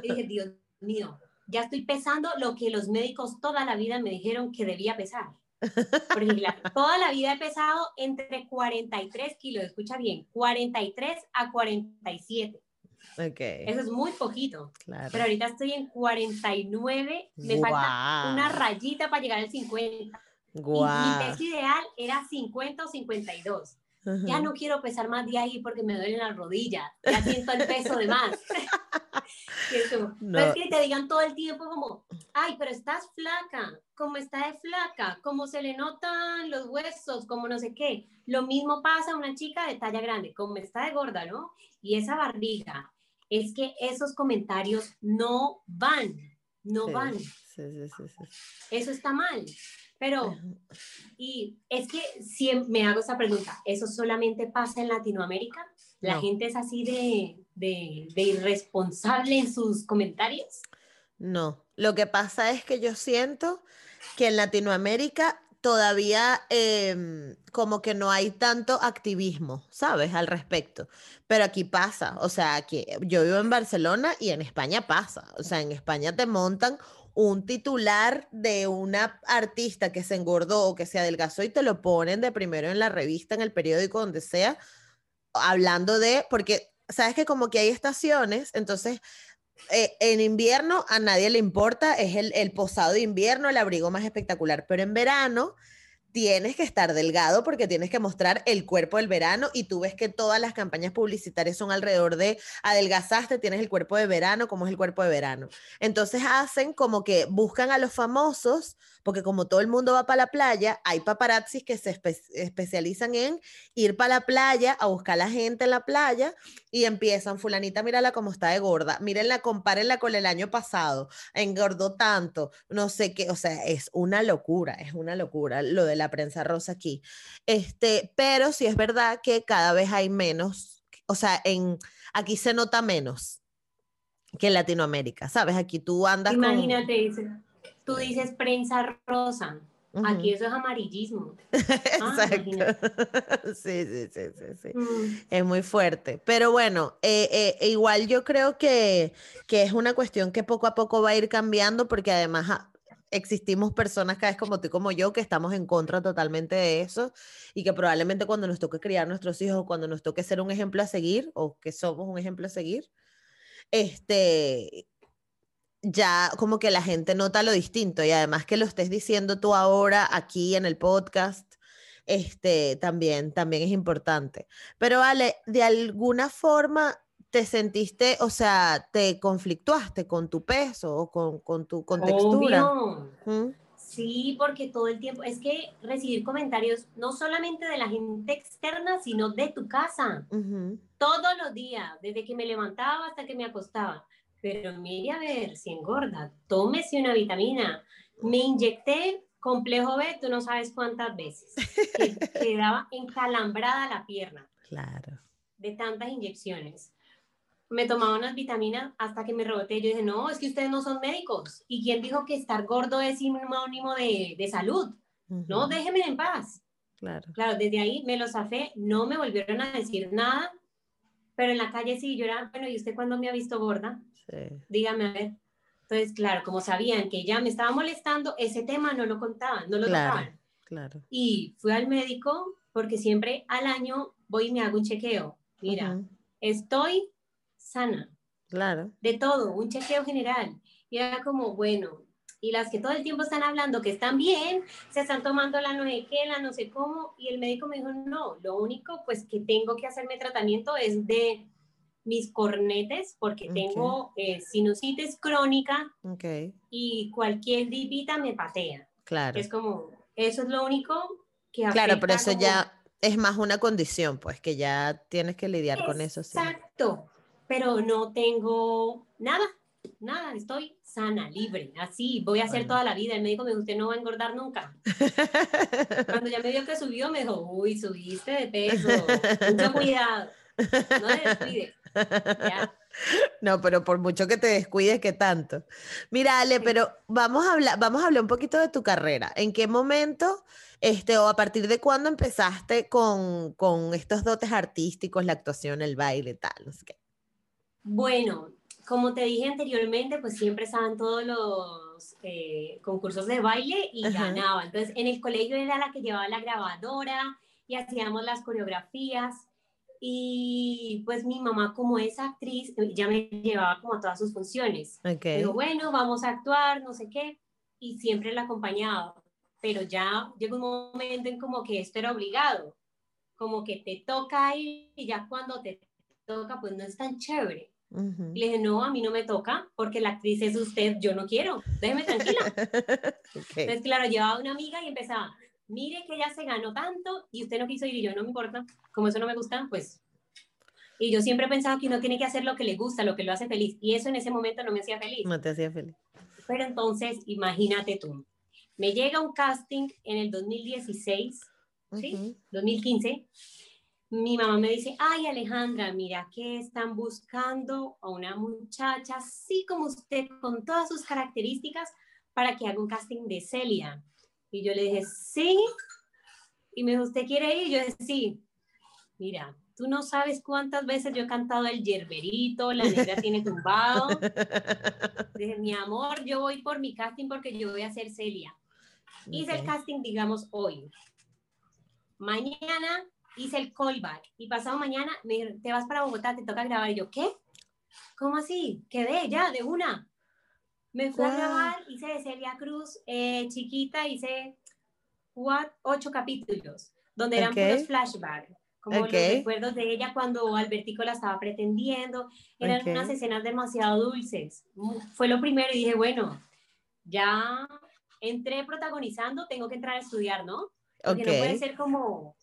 Y dije, Dios mío, ya estoy pesando lo que los médicos toda la vida me dijeron que debía pesar. Porque toda la vida he pesado entre 43 kilos, escucha bien, 43 a 47. Okay. Eso es muy poquito. Pero ahorita estoy en 49, me falta una rayita para llegar al 50. Y mi peso ideal era 50 o 52. Ya no quiero pesar más de ahí porque me duelen las rodillas, ya siento el peso de más. *laughs* no. es que te digan todo el tiempo como, ay, pero estás flaca, como está de flaca, como se le notan los huesos, como no sé qué. Lo mismo pasa a una chica de talla grande, como está de gorda, ¿no? Y esa barriga, es que esos comentarios no van, no van. Sí, sí, sí, Eso está mal. Pero, y es que si me hago esa pregunta, ¿eso solamente pasa en Latinoamérica? ¿La gente es así de, de, de, irresponsable en sus comentarios? No, lo que pasa es que yo siento que en Latinoamérica todavía em, como que no hay tanto activismo, ¿sabes? Al respecto. Pero aquí pasa, o sea, que yo vivo en Barcelona y en España pasa, o sea, en España te montan un titular de una artista que se engordó o que se adelgazó y te lo ponen de primero en la revista, en el periódico, donde sea, hablando de, porque sabes que como que hay estaciones, entonces eh, en invierno a nadie le importa, es el, el posado de invierno, el abrigo más espectacular, pero en verano tienes que estar delgado porque tienes que mostrar el cuerpo del verano y tú ves que todas las campañas publicitarias son alrededor de adelgazaste, tienes el cuerpo de verano, ¿cómo es el cuerpo de verano? Entonces hacen como que buscan a los famosos porque como todo el mundo va para la playa, hay paparazzis que se especializan en ir para la playa a buscar a la gente en la playa y empiezan, fulanita, mírala cómo está de gorda, mírenla, compárenla con el año pasado, engordó tanto, no sé qué, o sea, es una locura, es una locura lo de la prensa rosa aquí. Este, pero sí es verdad que cada vez hay menos, o sea, en, aquí se nota menos que en Latinoamérica, ¿sabes? Aquí tú andas Imagínate, Tú dices prensa rosa. Aquí eso es amarillismo. *laughs* Ah, Exacto. *laughs* sí, sí, sí, sí, mm. Es muy fuerte. Pero bueno, eh, eh, igual yo creo que, que es una cuestión que poco a poco va a ir cambiando porque además ah, existimos personas cada vez como tú como yo que estamos en contra totalmente de eso y que probablemente cuando nos toque criar nuestros hijos, cuando nos toque ser un ejemplo a seguir o que somos un ejemplo a seguir, este, ya como que la gente nota lo distinto y además que lo estés diciendo tú ahora aquí en el podcast, este también, también es importante. Pero Ale, de alguna forma te sentiste, o sea, te conflictuaste con tu peso o con, con tu contextura. ¿Mm? Sí, porque todo el tiempo, es que recibir comentarios no solamente de la gente externa, sino de tu casa, todos los días, desde que me levantaba hasta que me acostaba pero mire a ver si engorda, tómese una vitamina. Me inyecté complejo B, tú no sabes cuántas veces. *laughs* Quedaba encalambrada la pierna. Claro. De tantas inyecciones. Me tomaba unas vitaminas hasta que me reboté. Yo dije, no, es que ustedes no son médicos. ¿Y quién dijo que estar gordo es sinónimo de, de salud? No, déjenme en paz. Claro. Claro, desde ahí me lo zafé, no me volvieron a decir nada, pero en la calle sí, yo era, bueno, ¿y usted cuándo me ha visto gorda? Dígame a ver. Entonces, claro, como sabían que ya me estaba molestando, ese tema no lo contaban, no lo claro, Claro. Y fui al médico porque siempre al año voy y me hago un chequeo. Mira, estoy sana. Claro. De todo, un chequeo general. Y era como, bueno, y las que todo el tiempo están hablando que están bien, se están tomando la no sé qué, la no sé cómo, y el médico me dijo, no, lo único pues que tengo que hacerme tratamiento es de mis cornetes porque tengo eh, sinusitis crónica y cualquier dipita me patea. Claro. Es como, eso es lo único que Claro, pero eso ya es más una condición, pues que ya tienes que lidiar con eso. Exacto, pero no tengo nada, nada, estoy sana, libre, así, voy a hacer toda la vida. El médico me dijo, usted no va a engordar nunca. *laughs* Cuando ya me vio que subió, me dijo, uy, subiste de peso, mucho cuidado, no te descuides. No, pero por mucho que te descuides, ¿qué tanto? Mira, Ale, pero vamos a hablar, vamos a hablar un poquito de tu carrera. ¿En qué momento, este, o a partir de cuándo empezaste con, con estos dotes artísticos, la actuación, el baile, tal? No sé qué. Bueno, como te dije anteriormente, pues siempre estaban todos los eh, concursos de baile y ganaba. Entonces, en el colegio era la que llevaba la grabadora y hacíamos las coreografías. Y pues mi mamá como es actriz, ya me llevaba como a todas sus funciones. Okay. Digo, bueno, vamos a actuar, no sé qué, y siempre la acompañaba. Pero ya llegó un momento en como que esto era obligado, como que te toca ir y ya cuando te toca, pues no es tan chévere. Y le dije, no, a mí no me toca porque la actriz es usted, yo no quiero, déjeme tranquila. *laughs* Entonces, claro, llevaba una amiga y empezaba, mire que ella se ganó tanto y usted no quiso ir y yo no me importa, como eso no me gusta, pues... Y yo siempre he pensado que uno tiene que hacer lo que le gusta, lo que lo hace feliz. Y eso en ese momento no me hacía feliz. No te hacía feliz. Pero entonces, imagínate tú, me llega un casting en el 2016, ¿sí? 2015. Mi mamá me dice, ay Alejandra, mira que están buscando a una muchacha así como usted, con todas sus características, para que haga un casting de Celia. Y yo le dije, sí. Y me dijo, ¿usted quiere ir? Y yo dije, sí. Mira, tú no sabes cuántas veces yo he cantado el yerberito, la negra tiene tumbado. Dije, mi amor, yo voy por mi casting porque yo voy a ser Celia. Hice el casting, digamos, hoy. Mañana hice el callback y pasado mañana me te vas para Bogotá, te toca grabar. Y yo, ¿qué? ¿Cómo así? Quedé ya, de una. Me fui a grabar, hice de Celia Cruz, eh, chiquita, hice ocho capítulos, donde eran puros flashbacks como los recuerdos de ella cuando Albertico la estaba pretendiendo, eran unas escenas demasiado dulces. Fue lo primero y dije, bueno, ya entré protagonizando, tengo que entrar a estudiar, ¿no? Porque no puede ser como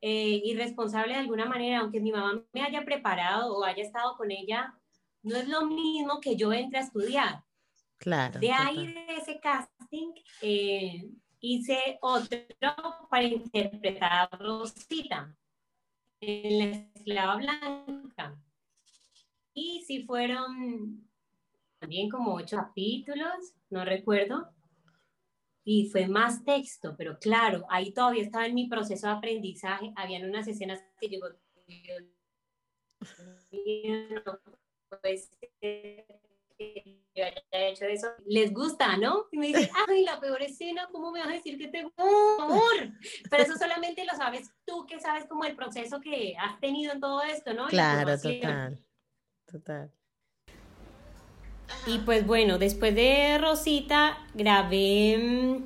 eh, irresponsable de alguna manera, aunque mi mamá me haya preparado o haya estado con ella, no es lo mismo que yo entre a estudiar. Claro. De ahí, de ese casting, eh, hice otro para interpretar Rosita en la esclava blanca. Y si fueron también como ocho capítulos, no recuerdo. Y fue más texto, pero claro, ahí todavía estaba en mi proceso de aprendizaje. Habían unas escenas que llegó, yo haya hecho eso, les gusta, ¿no? Y me dicen, *laughs* ay, la peor escena, ¿cómo me vas a decir que tengo amor? Pero eso solamente lo sabes tú, que sabes como el proceso que has tenido en todo esto, ¿no? Claro, total, total. Y pues bueno, después de Rosita, grabé mm,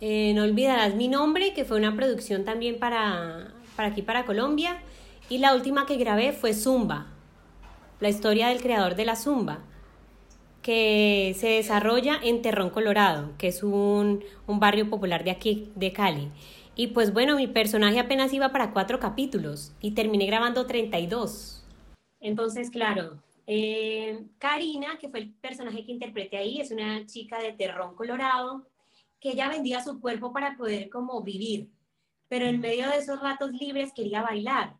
eh, No olvidarás mi nombre, que fue una producción también para, para aquí, para Colombia. Y la última que grabé fue Zumba, la historia del creador de la Zumba que se desarrolla en Terrón, Colorado, que es un, barrio popular de aquí, de Cali. Y pues bueno, mi personaje apenas iba para cuatro capítulos y terminé grabando 32. Entonces, claro, eh, Karina, que fue el personaje que interpreté ahí, es una chica de Terrón, Colorado, que ella vendía su cuerpo para poder como vivir, pero en medio de esos ratos libres quería bailar.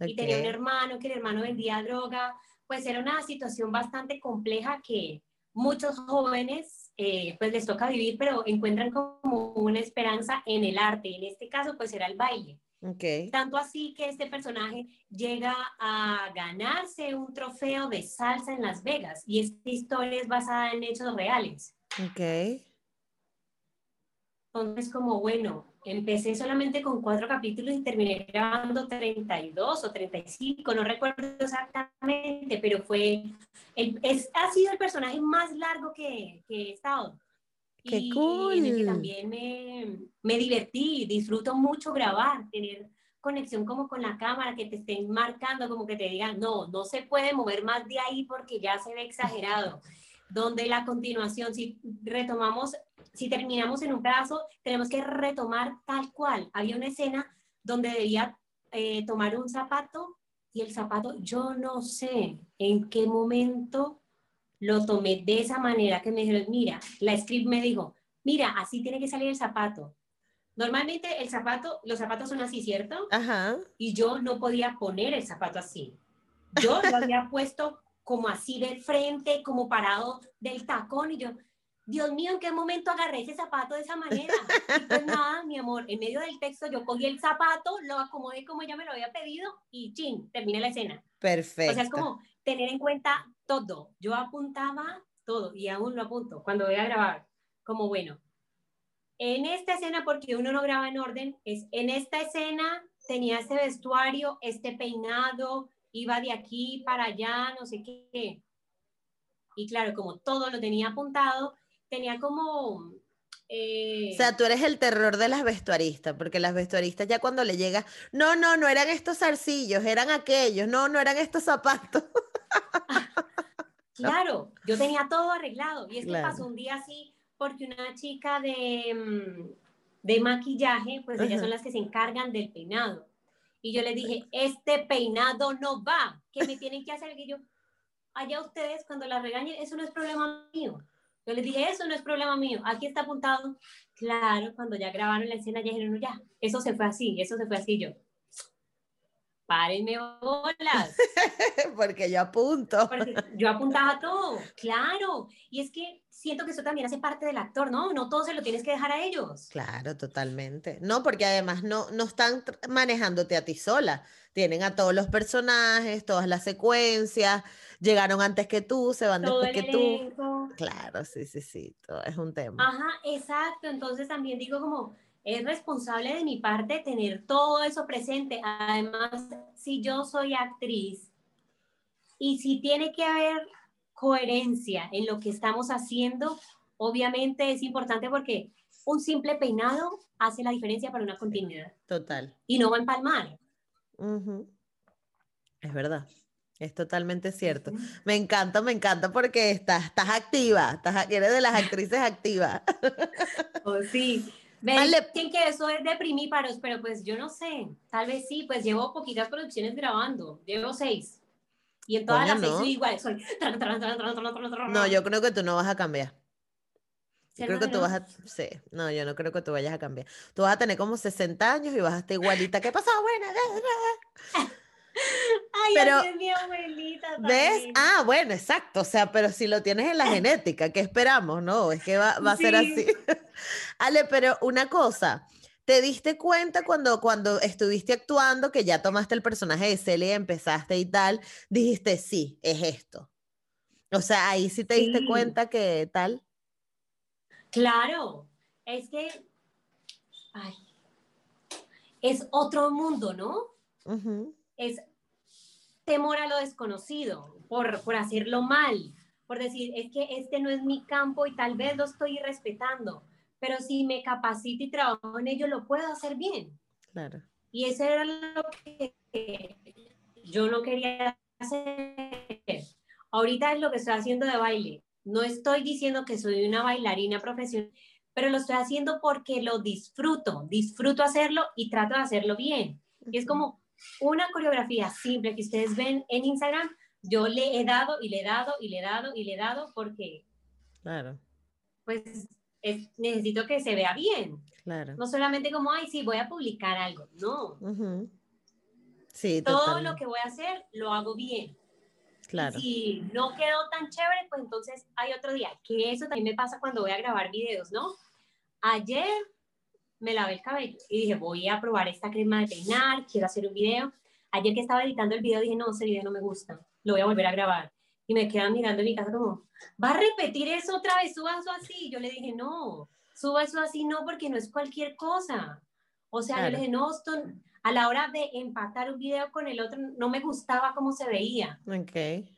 Y tenía un hermano, que el hermano vendía droga, pues era una situación bastante compleja que muchos jóvenes eh, pues les toca vivir, pero encuentran como una esperanza en el arte. En este caso, pues era el baile. Okay. Tanto así que este personaje llega a ganarse un trofeo de salsa en Las Vegas y esta historia es basada en hechos reales. Ok. Entonces, como bueno, empecé solamente con cuatro capítulos y terminé grabando 32 o 35, no recuerdo exactamente, pero fue, el, es, ha sido el personaje más largo que, que he estado. ¡Qué y cool! En el que también me, me divertí, disfruto mucho grabar, tener conexión como con la cámara, que te estén marcando, como que te digan, no, no se puede mover más de ahí porque ya se ve exagerado. Donde la continuación, si retomamos si terminamos en un pedazo, tenemos que retomar tal cual. Había una escena donde debía eh, tomar un zapato y el zapato, yo no sé en qué momento lo tomé de esa manera que me dijeron, mira, la script me dijo, mira, así tiene que salir el zapato. Normalmente el zapato, los zapatos son así, ¿cierto? Ajá. Y yo no podía poner el zapato así. Yo lo *laughs* había puesto como así de frente, como parado del tacón y yo, Dios mío, ¿en qué momento agarré ese zapato de esa manera? Y pues *laughs* nada, mi amor, en medio del texto yo cogí el zapato, lo acomodé como ella me lo había pedido y chin, terminé la escena. Perfecto. O sea, es como tener en cuenta todo. Yo apuntaba todo y aún lo apunto cuando voy a grabar. Como bueno, en esta escena, porque uno no graba en orden, es en esta escena tenía este vestuario, este peinado, iba de aquí para allá, no sé qué. Y claro, como todo lo tenía apuntado, tenía como... Eh, o sea, tú eres el terror de las vestuaristas, porque las vestuaristas ya cuando le llega, no, no, no eran estos zarcillos, eran aquellos, no, no eran estos zapatos. *laughs* claro, yo tenía todo arreglado y es que pasó un día así porque una chica de, mm, de maquillaje, pues ellas son las que se encargan del peinado. Y yo le dije, este peinado no va, ¿qué me tienen que hacer? Y yo, allá ustedes, cuando la regañen, eso no es problema mío. Yo les dije, eso no es problema mío, aquí está apuntado. Claro, cuando ya grabaron la escena, ya dijeron, ya, eso se fue así, eso se fue así. Yo, párenme bolas. *laughs* Porque yo apunto. Porque yo apuntaba todo, claro. Y es que siento que eso también hace parte del actor, ¿no? No todo se lo tienes que dejar a ellos. Claro, totalmente. No, porque además no, no están manejándote a ti sola. Tienen a todos los personajes, todas las secuencias, llegaron antes que tú, se van después que tú. Claro, sí, sí, sí, todo es un tema. Ajá, exacto. Entonces también digo como, es responsable de mi parte tener todo eso presente. Además, si yo soy actriz y si tiene que haber coherencia en lo que estamos haciendo, obviamente es importante porque un simple peinado hace la diferencia para una continuidad. Total. Y no va a empalmar. Es verdad. Es totalmente cierto. Me encanta, me encanta porque estás, estás activa, estás, eres de las actrices activas. *laughs* Oh, sí. Me dicen que eso es deprimíparos, pero pues yo no sé. Tal vez sí, pues llevo poquitas producciones grabando. Llevo seis. Y en todas las no. soy igual, soy... *laughs* No, yo creo que tú no vas a cambiar. Yo creo que tú vas a... Sí, no, yo no creo que tú vayas a cambiar. Tú vas a tener como 60 años y vas a estar igualita. ¿Qué pasó? Buena. *laughs* Ay, pero, es mi abuelita. ¿Ves? Ah, bueno, exacto. O sea, pero si lo tienes en la genética, ¿qué esperamos? No, es que va, va a ser así. *laughs* Ale, pero una cosa, ¿Te diste cuenta cuando, cuando estuviste actuando que ya tomaste el personaje de Celia y empezaste y tal? Dijiste, sí, es esto. O sea, ahí sí te diste cuenta que tal. Claro, es que, ay, es otro mundo, ¿no? Es temor a lo desconocido, por, por hacerlo mal, por decir, es que este no es mi campo y tal vez lo estoy respetando pero si me capacito y trabajo en ello, lo puedo hacer bien. Claro. Y eso era lo que yo no quería hacer. Ahorita es lo que estoy haciendo de baile. No estoy diciendo que soy una bailarina profesional, pero lo estoy haciendo porque lo disfruto, disfruto hacerlo y trato de hacerlo bien. Y es como una coreografía simple que ustedes ven en Instagram, yo le he dado y le he dado y le he dado y le he dado porque, claro. pues necesito que se vea bien. Claro. No solamente como, ay, sí, voy a publicar algo. No. Sí, Todo lo que voy a hacer lo hago bien. Claro. si no quedó tan chévere, pues entonces hay otro día. Que eso también me pasa cuando voy a grabar videos, ¿no? Ayer me lavé el cabello y dije, voy a probar esta crema de peinar, quiero hacer un video. Ayer que estaba editando el video dije, no, ese video no me gusta, lo voy a volver a grabar y me quedan mirando en mi casa como, ¿va a repetir eso otra vez? Suba eso así. Yo le dije, no, suba eso así no, porque no es cualquier cosa. O sea, yo le dije, no, a la hora de empatar un video con el otro, no me gustaba cómo se veía. Ok.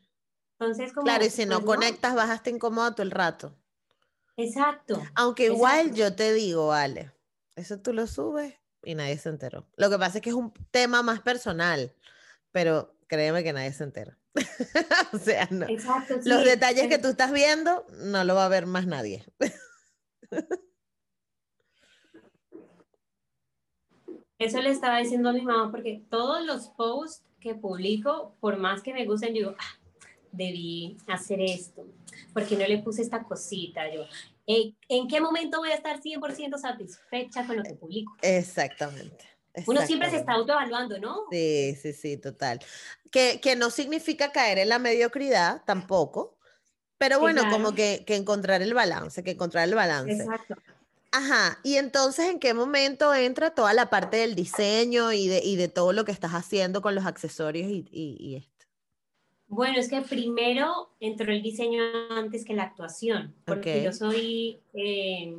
Entonces, como... Claro, y si no pues, conectas, vas a estar incómodo todo el rato. Exacto. Aunque igual yo te digo, vale, eso tú lo subes y nadie se enteró. Lo que pasa es que es un tema más personal, pero créeme que nadie se entera. *laughs* o sea, no. los detalles que tú estás viendo no lo va a ver más nadie. *laughs* Eso le estaba diciendo a mi mamá porque todos los posts que publico, por más que me gusten, yo digo, ah, debí hacer esto, porque no le puse esta cosita, yo, ¿en qué momento voy a estar 100% satisfecha con lo que publico? Exactamente. Uno siempre se está autoevaluando, ¿no? Sí, sí, sí, total. Que, que no significa caer en la mediocridad tampoco, pero bueno, como que, que, encontrar el balance, que encontrar el balance. Exacto. Ajá, y entonces, ¿en qué momento entra toda la parte del diseño y de, y de todo lo que estás haciendo con los accesorios y, y, esto? Bueno, es que primero entró el diseño antes que la actuación, porque yo soy, eh,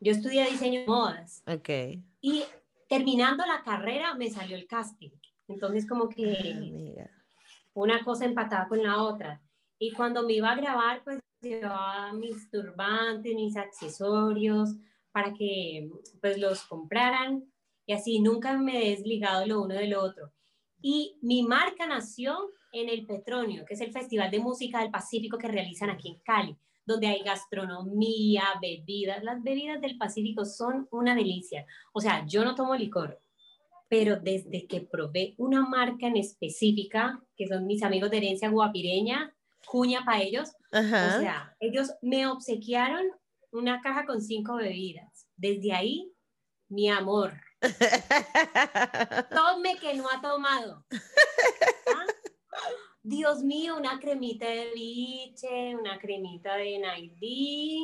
yo estudié diseño de modas. Ok. Y terminando la carrera me salió el casting. Entonces como que ah, una cosa empatada con la otra. Y cuando me iba a grabar, pues llevaba mis turbantes, mis accesorios para que pues los compraran y así nunca me he desligado lo uno de lo otro. Y mi marca nació en el Petronio, que es el Festival de Música del Pacífico que realizan aquí en Cali donde hay gastronomía, bebidas. Las bebidas del Pacífico son una delicia. O sea, yo no tomo licor, pero desde que probé una marca en específica, que son mis amigos de herencia guapireña, cuña para ellos, o sea, ellos me obsequiaron una caja con cinco bebidas. Desde ahí, mi amor *laughs* Tome que no ha tomado. *laughs* ¿Ah? Dios mío, una cremita de liche, una cremita de Naidí.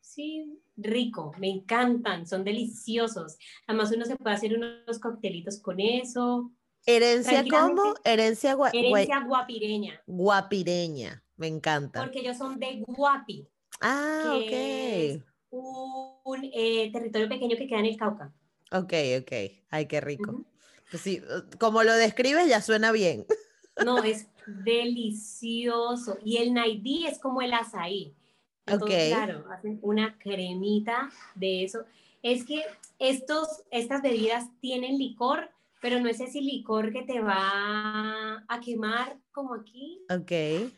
Sí, rico, me encantan, son deliciosos. Además, uno se puede hacer unos coctelitos con eso. ¿Herencia cómo? Herencia, gua- Herencia gua- guapireña, guapireña. Me encanta. porque ellos son de Guapi, ah, que es ok. un eh, territorio pequeño que queda en el Cauca. Ok, ok. Ay, qué rico. Pues sí, como lo describes ya suena bien. *laughs* No, es delicioso. Y el Naidí es como el azaí. Entonces, Ok. claro, hacen una cremita de eso. Es que estos, estas bebidas tienen licor, pero no es ese licor que te va a quemar como aquí. Ok.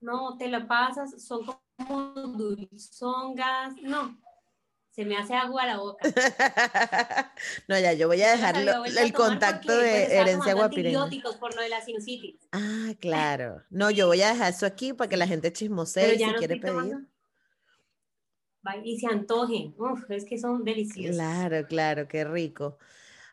No, te lo pasas, son como dulzongas. No, se me hace agua la boca. *laughs* no, ya, yo voy a dejar lo- a el contacto pues, de herencia guapireña. antibióticos por lo de la sinusitis. Ah, *laughs* claro. No, yo voy a dejar eso aquí para que la gente chismosee si no quiere pedir. tomando. Y se antojen. Uf, es que son deliciosos. Claro, claro, qué rico.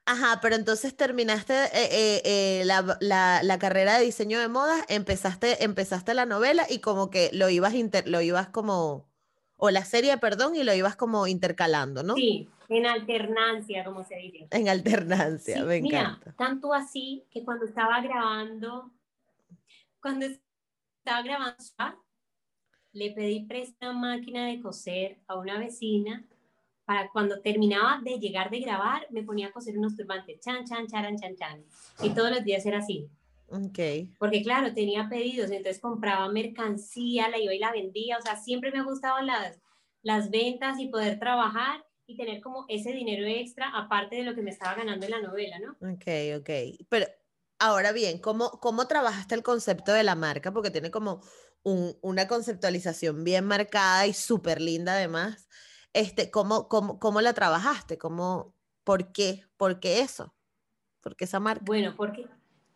Ajá, pero entonces terminaste eh, eh, eh, la, la- la carrera de diseño de modas, empezaste, empezaste la novela y como que lo ibas, inter- lo ibas como, o la serie, perdón, y lo ibas como intercalando, ¿no? Sí, en alternancia, como se dice. En alternancia, Sí, me mira, encanta. tanto así que cuando estaba grabando, cuando estaba grabando, le pedí presta máquina de coser a una vecina para cuando terminaba de llegar de grabar, me ponía a coser unos turbantes, chan, chan, charan, chan, chan. Y todos los días era así. Ok, Porque claro, tenía pedidos, entonces compraba mercancía, la iba y la vendía, o sea, siempre me gustaban las, las ventas y poder trabajar y tener como ese dinero extra aparte de lo que me estaba ganando en la novela, ¿no? ok, ok. Pero ahora bien, ¿cómo, cómo trabajaste el concepto de la marca? Porque tiene como un- una conceptualización bien marcada y súper linda además. Este, ¿cómo, cómo, cómo la trabajaste? ¿Cómo, por qué? ¿Por qué eso? ¿Por qué esa marca? Bueno, porque,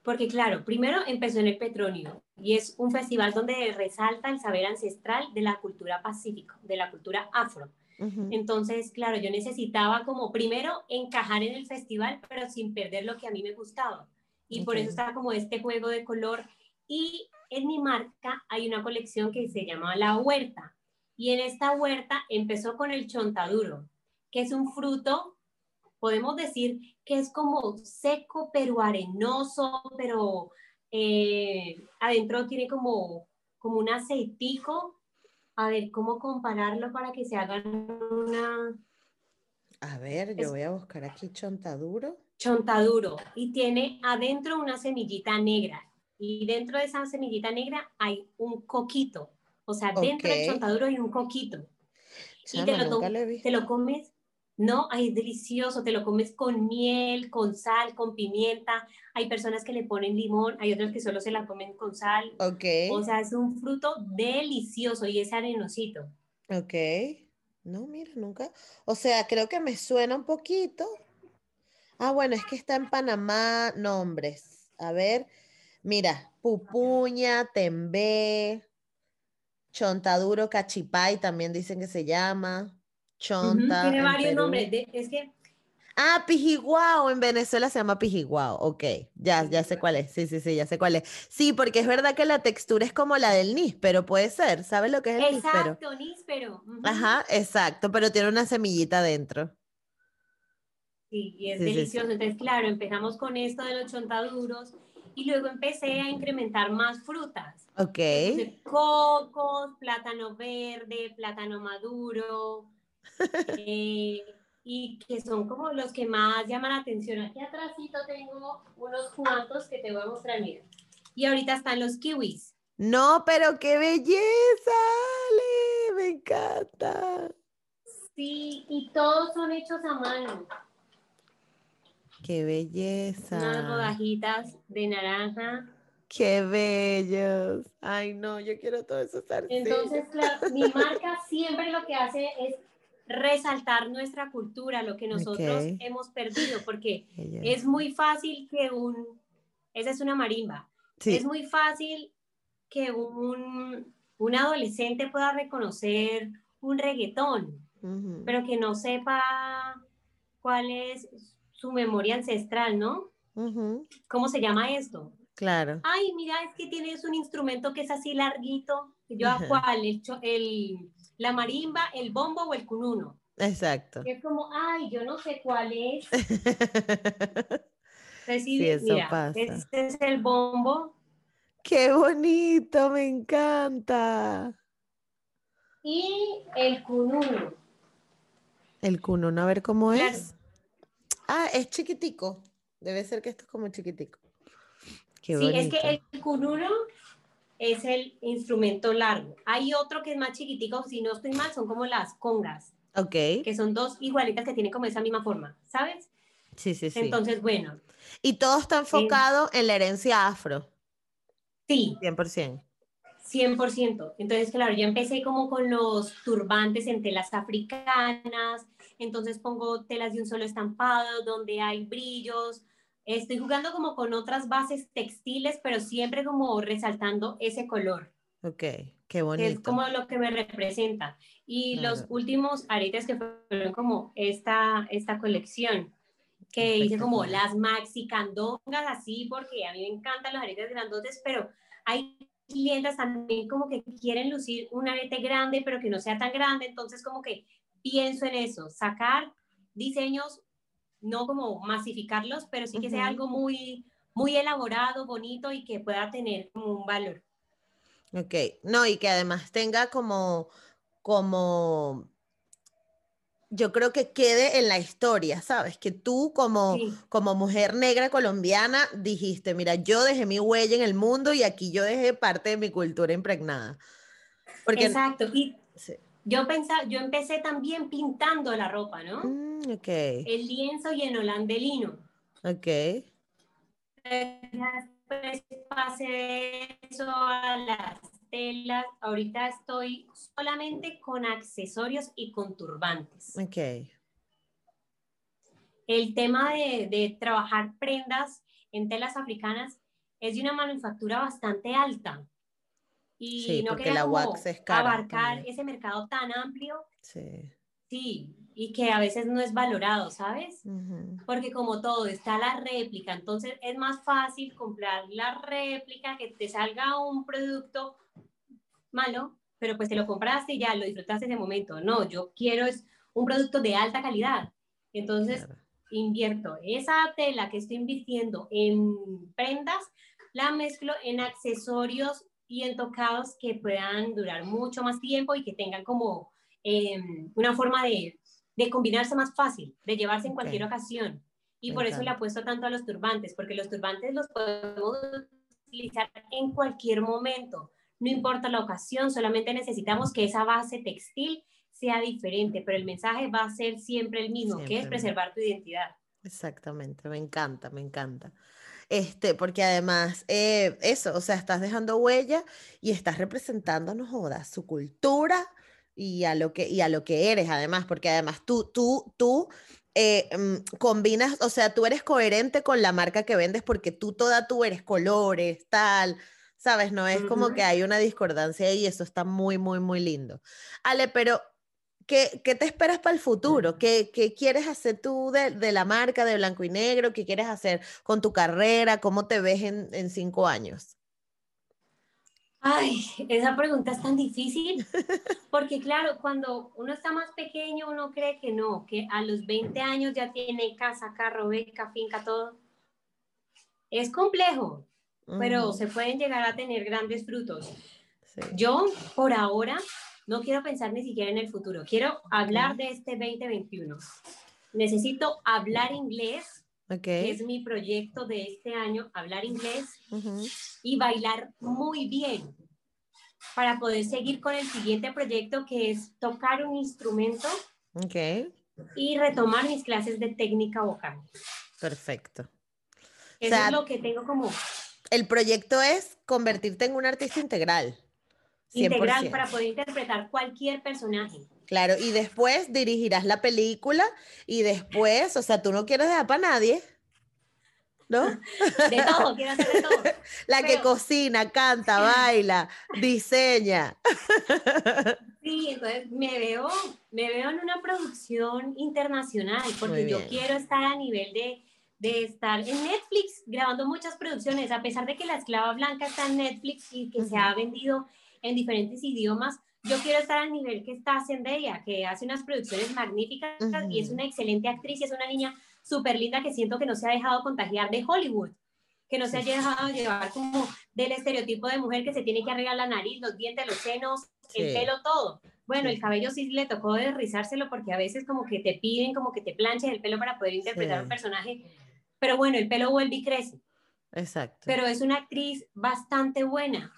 porque claro, primero empezó en el Petronio y es un festival donde resalta el saber ancestral de la cultura pacífico, de la cultura afro. Ujú, Entonces, claro, yo necesitaba como primero encajar en el festival, pero sin perder lo que a mí me gustaba. Y por Ok. eso estaba como este juego de color. Y en mi marca hay una colección que se llama La Huerta. Y en esta huerta empezó con el chontaduro, que es un fruto, podemos decir que es como seco, pero arenoso, pero eh, adentro tiene como, como un aceitico. A ver, ¿cómo compararlo para que se hagan una A ver, yo Es- voy a buscar aquí chontaduro. chontaduro? Y tiene adentro una semillita negra. Y dentro de esa semillita negra hay un coquito. O sea, dentro del chontaduro hay un coquito. y te lo, te lo comes, no, ay, es delicioso, te lo comes con miel, con sal, con pimienta. Hay personas que le ponen limón, hay otras que solo se la comen con sal. Ok, O sea, es un fruto delicioso y es arenosito. ok. No, mira, nunca. O sea, creo que me suena un poquito. Ah, bueno, es que está en Panamá, nombres. A ver, mira, pupuña, tembé, chontaduro, cachipay también dicen que se llama. Chonta. Tiene en varios Perú. nombres. de- es que Ah, pijiguao, en Venezuela se llama pijiguao, ok, ya, ya sé cuál es, sí, sí, sí, ya sé cuál es. Sí, porque es verdad que la textura es como la del níspero, puede ser, ¿sabes lo que es el níspero? Exacto, níspero. Ajá, exacto, pero tiene una semillita dentro. Sí, y es Sí, sí, sí. delicioso. Entonces, claro, empezamos con esto de los chontaduros y luego empecé a incrementar más frutas. Ok, Entonces, cocos, plátano verde, plátano maduro, eh, y que son como los que más llaman la atención. Aquí atrásito tengo unos cuantos que te voy a mostrar, mira. Y ahorita están los kiwis. no, pero qué belleza, Ale, me encanta. Sí, y todos son hechos a mano. Qué Unas belleza, rodajitas de naranja. qué bellos. Ay, no, yo quiero todo eso Entonces, claro, mi *laughs* marca siempre lo que hace es resaltar nuestra cultura, lo que nosotros hemos perdido, porque *laughs* es muy fácil que un, esa es una marimba, Sí, es muy fácil que un, un adolescente pueda reconocer un reggaetón, pero que no sepa cuál es su memoria ancestral, ¿no? ¿Cómo se llama esto? Claro. Ay, mira, es que tienes un instrumento que es así larguito. Yo, ¿a cuál? El, cho- el- la marimba, el bombo o el cununo. Exacto. Es como, ay, yo no sé cuál es. *laughs* Entonces, sí, Sí, eso mira, pasa. este es el bombo Qué bonito, me encanta. y el cununo. El cununo, a ver cómo Claro. es. Ah, es chiquitico. Debe ser que esto es como chiquitico. Qué sí, es que el cununo es el instrumento largo. Hay otro que es más chiquitico, si no estoy mal, son como las congas, Ok. que son dos igualitas que tienen como esa misma forma, ¿sabes? Sí, sí, sí. Entonces, bueno, y todo está enfocado en la herencia afro, sí, 100%. 100%. Entonces, claro, yo empecé como con los turbantes en telas africanas, entonces pongo telas de un solo estampado donde hay brillos. Estoy jugando como con otras bases textiles, pero siempre como resaltando ese color, Ok, qué que es bonito. como lo que me representa. Y los Claro. últimos aretes que fueron como esta, esta colección, que hice como las maxi candongas, así, porque a mí me encantan los aretes grandotes, pero hay clientas también como que quieren lucir un arete grande, pero que no sea tan grande, entonces como que pienso en eso, sacar diseños, no como masificarlos, pero sí que sea algo muy, muy elaborado, bonito y que pueda tener como un valor. Ok, no, y que además tenga como, como, yo creo que quede en la historia, ¿sabes? Que tú como, Sí. como mujer negra colombiana dijiste, mira, yo dejé mi huella en el mundo y aquí yo dejé parte de mi cultura impregnada. Porque, Exacto, y sí. Yo pensaba, yo empecé también pintando la ropa, ¿no? Mm, ok, El lienzo y en holandelino. ok, Después pasé eso a las telas. Ahorita estoy solamente con accesorios y con turbantes. ok, El tema de, de trabajar prendas en telas africanas es de una manufactura bastante alta. Y Sí, no porque la wax es cara abarcar también. ese mercado tan amplio, sí. sí, y que a veces no es valorado, ¿sabes? ujú, porque como todo está la réplica, entonces es más fácil comprar la réplica que te salga un producto malo, pero pues te lo compraste y ya lo disfrutaste ese momento. No, yo quiero es un producto de alta calidad. Entonces claro. invierto esa tela que estoy invirtiendo en prendas, la mezclo en accesorios y en tocados que puedan durar mucho más tiempo y que tengan como eh, una forma de, de combinarse más fácil, de llevarse en cualquier ocasión. Y Me por eso le apuesto tanto a los turbantes, porque los turbantes los podemos utilizar en cualquier momento. No importa la ocasión, solamente necesitamos que esa base textil sea diferente, pero el mensaje va a ser siempre el mismo, Siempre que es preservar tu identidad. Exactamente, me encanta, me encanta. Este, porque además, eh, eso, o sea, estás dejando huella y estás representando, no jodas, su cultura y a lo que, y a lo que eres, además, porque además tú, tú, tú eh, mm, combinas, o sea, tú eres coherente con la marca que vendes porque tú toda tú eres colores, tal, ¿sabes? No es como que hay una discordancia ahí y eso está muy, muy, muy lindo. Ale, pero ¿Qué, qué te esperas para el futuro? ¿Qué, qué quieres hacer tú de, de la marca de blanco y negro? ¿Qué quieres hacer con tu carrera? ¿Cómo te ves en, en cinco años? Ay, esa pregunta es tan difícil, *laughs* porque claro, cuando uno está más pequeño, uno cree que no, que a los 20 años ya tiene casa, carro, beca, finca, todo. Es complejo, pero se pueden llegar a tener grandes frutos. sí. Yo, por ahora, no quiero pensar ni siquiera en el futuro. Quiero hablar de este 2021. Necesito hablar inglés, Ok. que es mi proyecto de este año, hablar inglés y bailar muy bien para poder seguir con el siguiente proyecto que es tocar un instrumento Ok, y retomar mis clases de técnica vocal. perfecto. Eso sea, es lo que tengo como El proyecto es convertirte en un artista integral. Integral 100%. para poder interpretar cualquier personaje. Claro, y después dirigirás la película y después, o sea, tú no quieres dejar para nadie. ¿No? *laughs* De todo, quiero hacer de todo. *laughs* La que cocina, canta, baila, diseña. *laughs* Sí, entonces me veo, me veo en una producción internacional, porque yo quiero estar a nivel de, de estar en Netflix grabando muchas producciones, a pesar de que La Esclava Blanca está en Netflix y que se ha vendido en diferentes idiomas, yo quiero estar al nivel que está Zendaya, que hace unas producciones magníficas y es una excelente actriz y es una niña súper linda que siento que no se ha dejado contagiar de Hollywood, que no se ha Sí. dejado llevar como del estereotipo de mujer que se tiene que arreglar la nariz, los dientes, los senos, el Sí. pelo, todo. Bueno, Sí. el cabello sí le tocó desrizárselo porque a veces como que te piden como que te planches el pelo para poder interpretar Sí. un personaje, pero bueno, el pelo vuelve y crece Exacto. pero es una actriz bastante buena.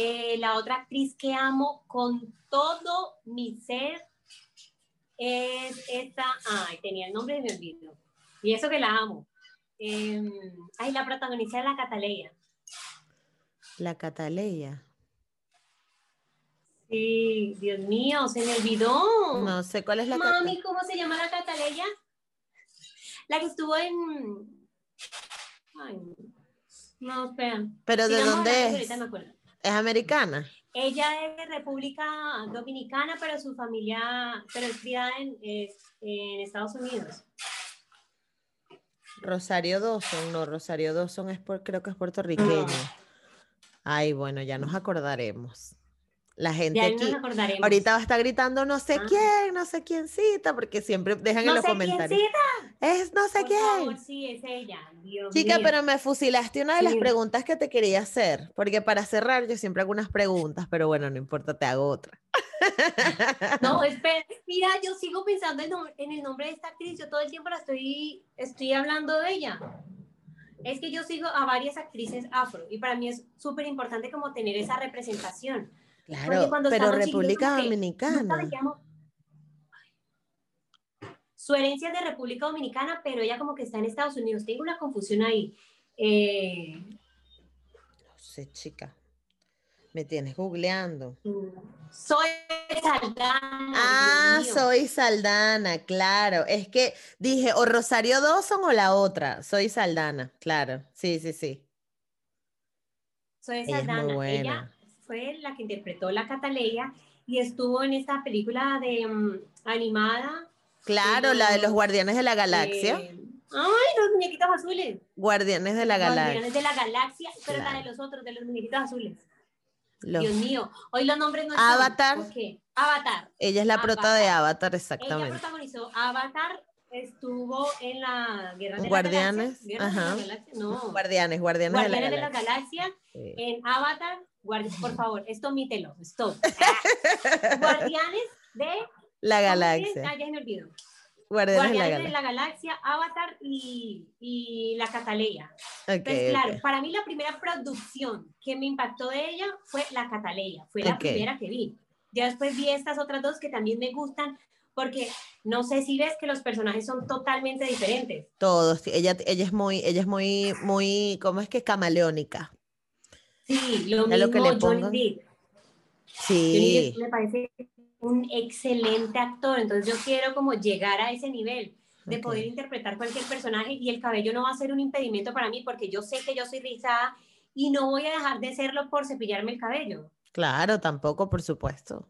Eh, la otra actriz que amo con todo mi ser es esta, ay, tenía el nombre de mi olvido, y eso que la amo. Em, ay, la protagonista de La Cataleya. La Cataleya. Sí, Dios mío, se me olvidó. No sé cuál es la Mami. ¿cómo se llama la Cataleya? La que estuvo en... Ay, no, espera. Pero ¿de dónde es? ahorita me acuerdo. ¿Es americana? Ella es de República Dominicana, pero su familia, pero es criada en, es- en Estados Unidos. Rosario Dawson, no, Rosario Dawson es por, creo que es puertorriqueña. Ay, bueno, ya nos acordaremos. La gente aquí ahorita va a estar gritando no sé Ah. quién, no sé quién cita, porque siempre dejan no en los sé comentarios. quién Es no sé Por quién. favor, sí, es ella. Dios Chica, mío. pero me fusilaste una de las Sí. preguntas que te quería hacer, porque para cerrar yo siempre hago unas preguntas, pero bueno, no importa, te hago otra. No, *laughs* espera, mira, yo sigo pensando en, en el nombre de esta actriz, yo todo el tiempo la estoy, estoy hablando de ella. Es que yo sigo a varias actrices afro y para mí es súper importante como tener esa representación. Claro, pero República Dominicana. Su herencia es de República Dominicana, pero ella como que está en Estados Unidos. Tengo una confusión ahí. Eh, No sé, chica. Me tienes googleando. soy Saldana. Ah, soy Saldana, claro. Es que dije, o Rosario Dawson o la otra. Soy Saldana, claro. Sí, sí, sí. Soy Ella es muy Saldana. buena. Ella fue la que interpretó la Cataleya y estuvo en esta película de mm, animada. Claro, la de los Guardianes de la Galaxia. eh, ay, los muñequitos azules. Guardianes de la Galaxia. Guardianes de la Galaxia, pero la Claro. de los otros, de los muñequitos azules. Los- Dios mío, hoy los nombres no. Avatar. ¿Por qué? Avatar. Ella es la prota de Avatar, Ella exactamente. protagonizó Avatar, estuvo en la Guerra de Guardianes, la Galaxia. ¿Guerra de la ajá. Galaxia? No. Guardianes, Guardianes, Guardianes de de la la Galaxia. Galaxia. Sí. En Avatar, guardi- por *laughs* favor, esto omítelo, stop. Ah. *laughs* Guardianes de La ¿cómo es? Ah, Galaxia. ya me olvidó. Guardianes, de la Guardianes de Galaxia. la Galaxia, Avatar y, y la Cataleya. Ok, Entonces, claro, para mí la primera producción que me impactó de ella fue La Cataleya, fue la primera que vi. Ya después vi estas otras dos que también me gustan, porque no sé si ves que los personajes son totalmente diferentes. Todos. Ella, ella es muy, ella es muy, muy, ¿cómo es que? Camaleónica. Sí, lo lo que mismo le Johnny. Depp. Sí. Johnny Depp me parece un excelente actor, entonces yo quiero como llegar a ese nivel de poder interpretar cualquier personaje y el cabello no va a ser un impedimento para mí porque yo sé que yo soy rizada y no voy a dejar de serlo por cepillarme el cabello. Claro, tampoco, por supuesto.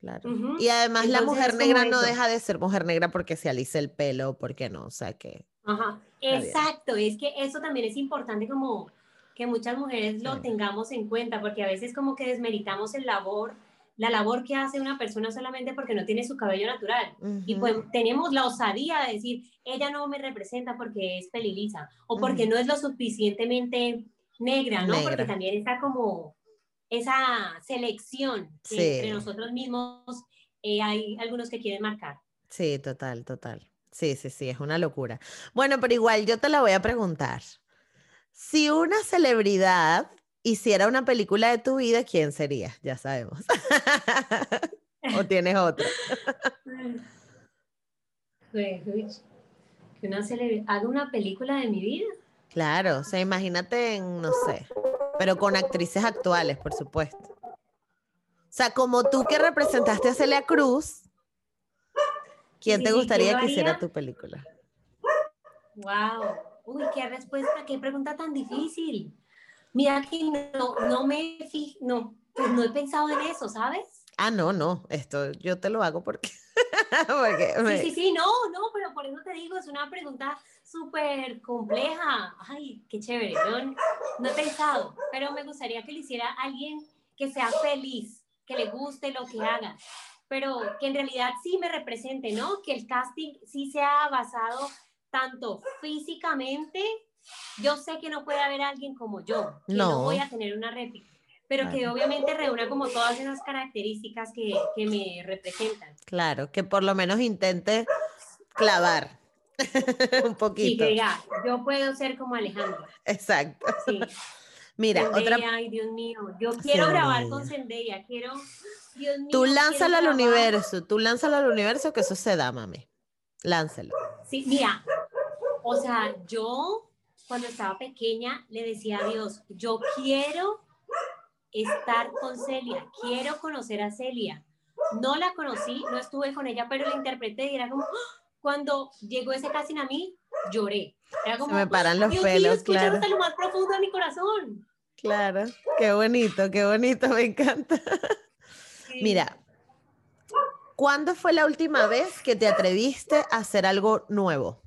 Claro. Y además la mujer negra no deja de ser mujer negra porque se alisa el pelo, porque no, o sea que. Ajá, exacto, es que eso también es importante como que muchas mujeres lo Sí. tengamos en cuenta, porque a veces como que desmeritamos el labor, la labor que hace una persona solamente porque no tiene su cabello natural. Y pues tenemos la osadía de decir, ella no me representa porque es pelilisa o porque no es lo suficientemente negra, ¿no? Porque Negra. también está como esa selección que Sí. entre nosotros mismos eh, hay algunos que quieren marcar. Sí, total, total. Sí, sí, sí, es una locura. Bueno, pero igual yo te la voy a preguntar. Si una celebridad hiciera una película de tu vida, ¿quién sería? Ya sabemos. *laughs* ¿O tienes otra? *laughs* Que una haga una película de mi vida. Claro, o sea, imagínate en, no sé, pero con actrices actuales, por supuesto. O sea, como tú que representaste a Celia Cruz, ¿quién Sí, te gustaría que hiciera tu película? Wow. Uy, qué respuesta, qué pregunta tan difícil. Mira que no, no me, no, pues no he pensado en eso, ¿sabes? Ah, no, no, esto yo te lo hago porque... *laughs* porque Sí, sí, sí, no, no, pero por eso te digo, es una pregunta súper compleja. Ay, qué chévere, yo no he pensado, pero me gustaría que lo hiciera alguien que sea feliz, que le guste lo que haga, pero que en realidad sí me represente, ¿no? Que el casting sí sea basado tanto físicamente, yo sé que no puede haber alguien como yo, que no, voy a tener una réplica, pero que obviamente reúna como todas esas características que, que me representan. Claro, que por lo menos intente clavar *laughs* un poquito. Sí, que diga, yo puedo ser como Alejandra. Exacto. Sí. *laughs* Mira, otra... Ay, Dios mío, yo quiero grabar con Zendaya, quiero... Dios mío, tú lánzalo al universo, tú lánzalo al universo que eso se da, mami. Lánzalo. Sí, mira, o sea, yo cuando estaba pequeña le decía a Dios, yo quiero estar con Celia, quiero conocer a Celia. No la conocí, no estuve con ella, pero la interpreté y era como, ¡ah! cuando llegó ese casting a mí, lloré. Era como, Se me paran los pelos, claro. hasta lo más profundo de mi corazón. Claro, qué bonito, qué bonito, me encanta. Mira, ¿cuándo fue la última vez que te atreviste a hacer algo nuevo?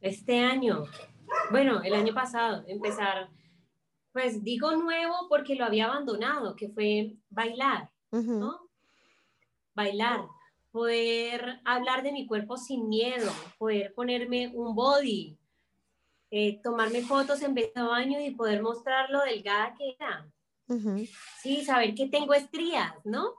Este año, bueno, el año pasado, empezar, pues digo nuevo porque lo había abandonado, que fue bailar, ¿no? Bailar, poder hablar de mi cuerpo sin miedo, poder ponerme un body, eh, tomarme fotos en vez de baño y poder mostrar lo delgada que era. Sí, saber que tengo estrías, ¿no?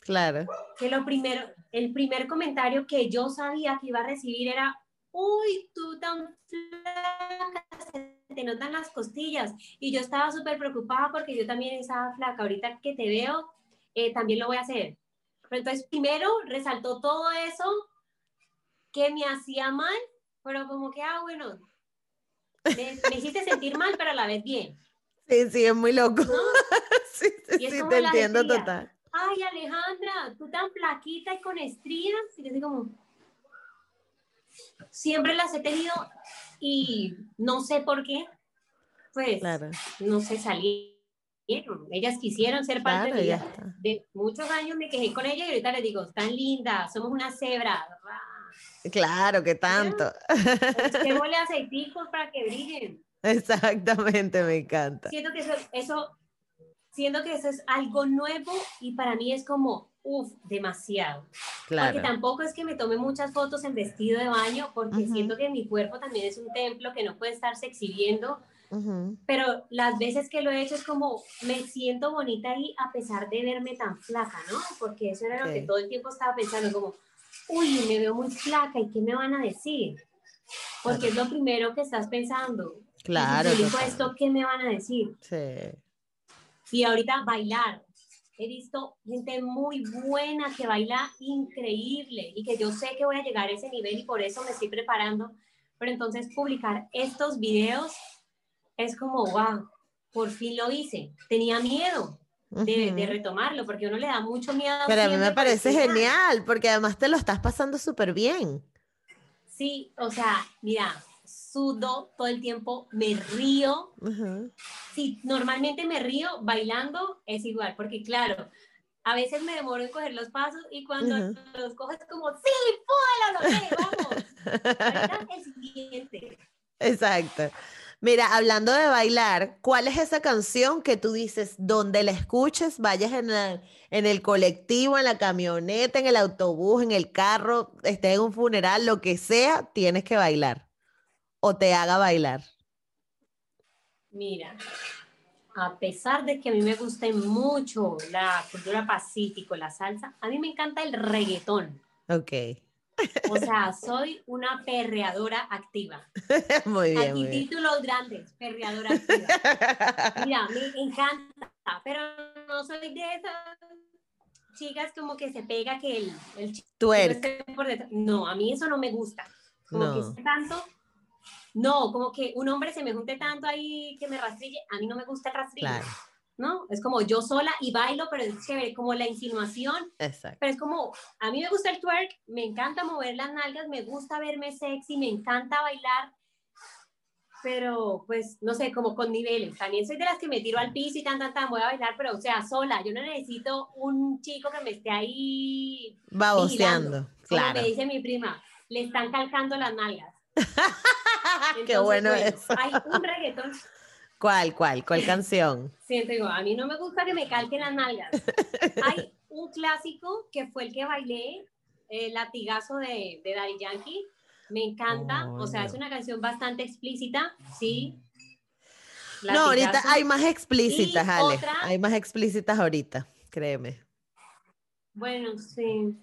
Claro. Que lo primero, el primer comentario que yo sabía que iba a recibir era, uy, tú tan flaca, se te notan las costillas. Y yo estaba súper preocupada porque yo también estaba flaca. Ahorita que te veo, eh, también lo voy a hacer. Pero entonces, primero resaltó todo eso que me hacía mal, pero como que, ah, bueno, me, hiciste sentir mal, pero a la vez bien. Sí, sí, es muy loco. *laughs* sí, sí, sí te entiendo total. Ay, Alejandra, tú tan flaquita y con estrías. Y yo digo como, siempre las he tenido y no sé por qué, pues, no sé, salieron. Ellas quisieron ser parte de, ella. de muchos años me quejé con ella y ahorita les digo, tan linda, somos una cebra. Claro, que tanto. *laughs* Que huele aceiticos para que brillen. *laughs* Exactamente, me encanta. Siento que eso, eso, siento que eso es algo nuevo y para mí es como, uff, demasiado. Claro. Porque tampoco es que me tome muchas fotos en vestido de baño, porque siento que mi cuerpo también es un templo que no puede estarse exhibiendo. Pero las veces que lo he hecho es como me siento bonita ahí a pesar de verme tan flaca, ¿no? Porque eso era lo que todo el tiempo estaba pensando, como, uy, me veo muy flaca y qué me van a decir. Porque es lo primero que estás pensando. Claro. Si esto, ¿qué me van a decir? Sí. Y ahorita bailar. He visto gente muy buena que baila increíble y que yo sé que voy a llegar a ese nivel y por eso me estoy preparando. Pero entonces publicar estos videos es como, wow, por fin lo hice. Tenía miedo, de, retomarlo, porque uno le da mucho miedo. Pero a mí me parece genial, porque además te lo estás pasando súper bien. Sí, o sea, mira, sudo todo el tiempo, me río. Sí, normalmente me río bailando, es igual, porque claro, a veces me demoro en coger los pasos y cuando los coges como, sí, puedo, lo vamos. *laughs* el siguiente. Exacto. Mira, hablando de bailar, ¿cuál es esa canción que tú dices, donde la escuches, vayas en en el colectivo, en la camioneta, en el autobús, en el carro, estés en un funeral, lo que sea, tienes que bailar? O te haga bailar. Mira, a pesar de que a mí me guste mucho la cultura pacífico, la salsa, a mí me encanta el reggaetón. Ok. O sea, soy una perreadora activa. *laughs* Muy bien. Aquí títulos grandes, perreadora activa. Mira, me encanta, pero no soy de esas chicas como que se pega que el, el chico por detrás. No, a mí eso no me gusta. Como no. que tanto, no, como que un hombre se me junte tanto ahí que me rastrille, a mí no me gusta el rastrillo. ¿no? Es como yo sola y bailo, pero es chévere, como la insinuación. Exacto. Pero es como, a mí me gusta el twerk, me encanta mover las nalgas, me gusta verme sexy, me encanta bailar, pero pues no sé, como con niveles. También soy de las que me tiro al piso y tan, tan, tan, voy a bailar, pero o sea, sola. Yo no necesito un chico que me esté ahí. Baboseando, vigilando. claro. Como me dice mi prima, le están calcando las nalgas. *laughs* *laughs* Qué bueno eso. Hay un reggaetón, ¿Cuál, cuál, cuál *laughs* canción? siento digo, a mí no me gusta que me calquen las nalgas. *laughs* Hay un clásico que fue el que bailé, el latigazo de, de Daddy Yankee. Me encanta, o sea, es una canción bastante explícita, sí. No, ahorita hay más explícitas, Y Ale. otra- Hay más explícitas ahorita, créeme. Bueno, sí,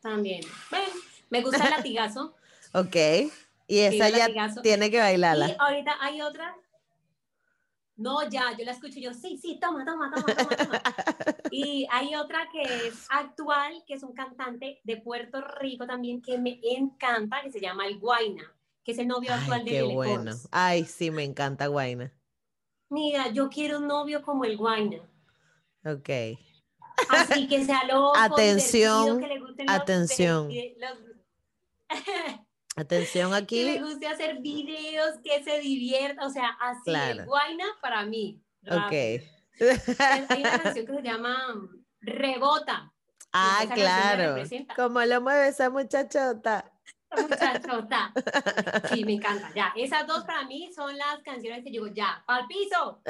también. Bueno, me gusta el latigazo. Ok. Y esa ya latigazo. tiene que y bailarla. ahorita hay otra. No, ya, yo la escucho yo, sí, sí, toma, toma, toma, toma, toma. *laughs* Y hay otra que es actual, que es un cantante de Puerto Rico también que me encanta, que se llama El Guaina, que es el novio actual de qué Lele bueno. Ay, sí, me encanta Guaina. Mira, yo quiero un novio como el Guaina. Ok. Así que sea loco, Atención, que le gusten los- atención. los- *laughs* Atención *laughs* que le aquí. guste hacer videos, que se divierta, o sea, así, Claro. el Guaina para mí. Ok. rápido. Hay una canción que se llama Rebota. Ah, claro. ¿Cómo lo mueve esa muchachota? Muchachota. *laughs* Sí, me encanta. Ya, esas dos para mí son las canciones que digo, ya, al piso. *laughs*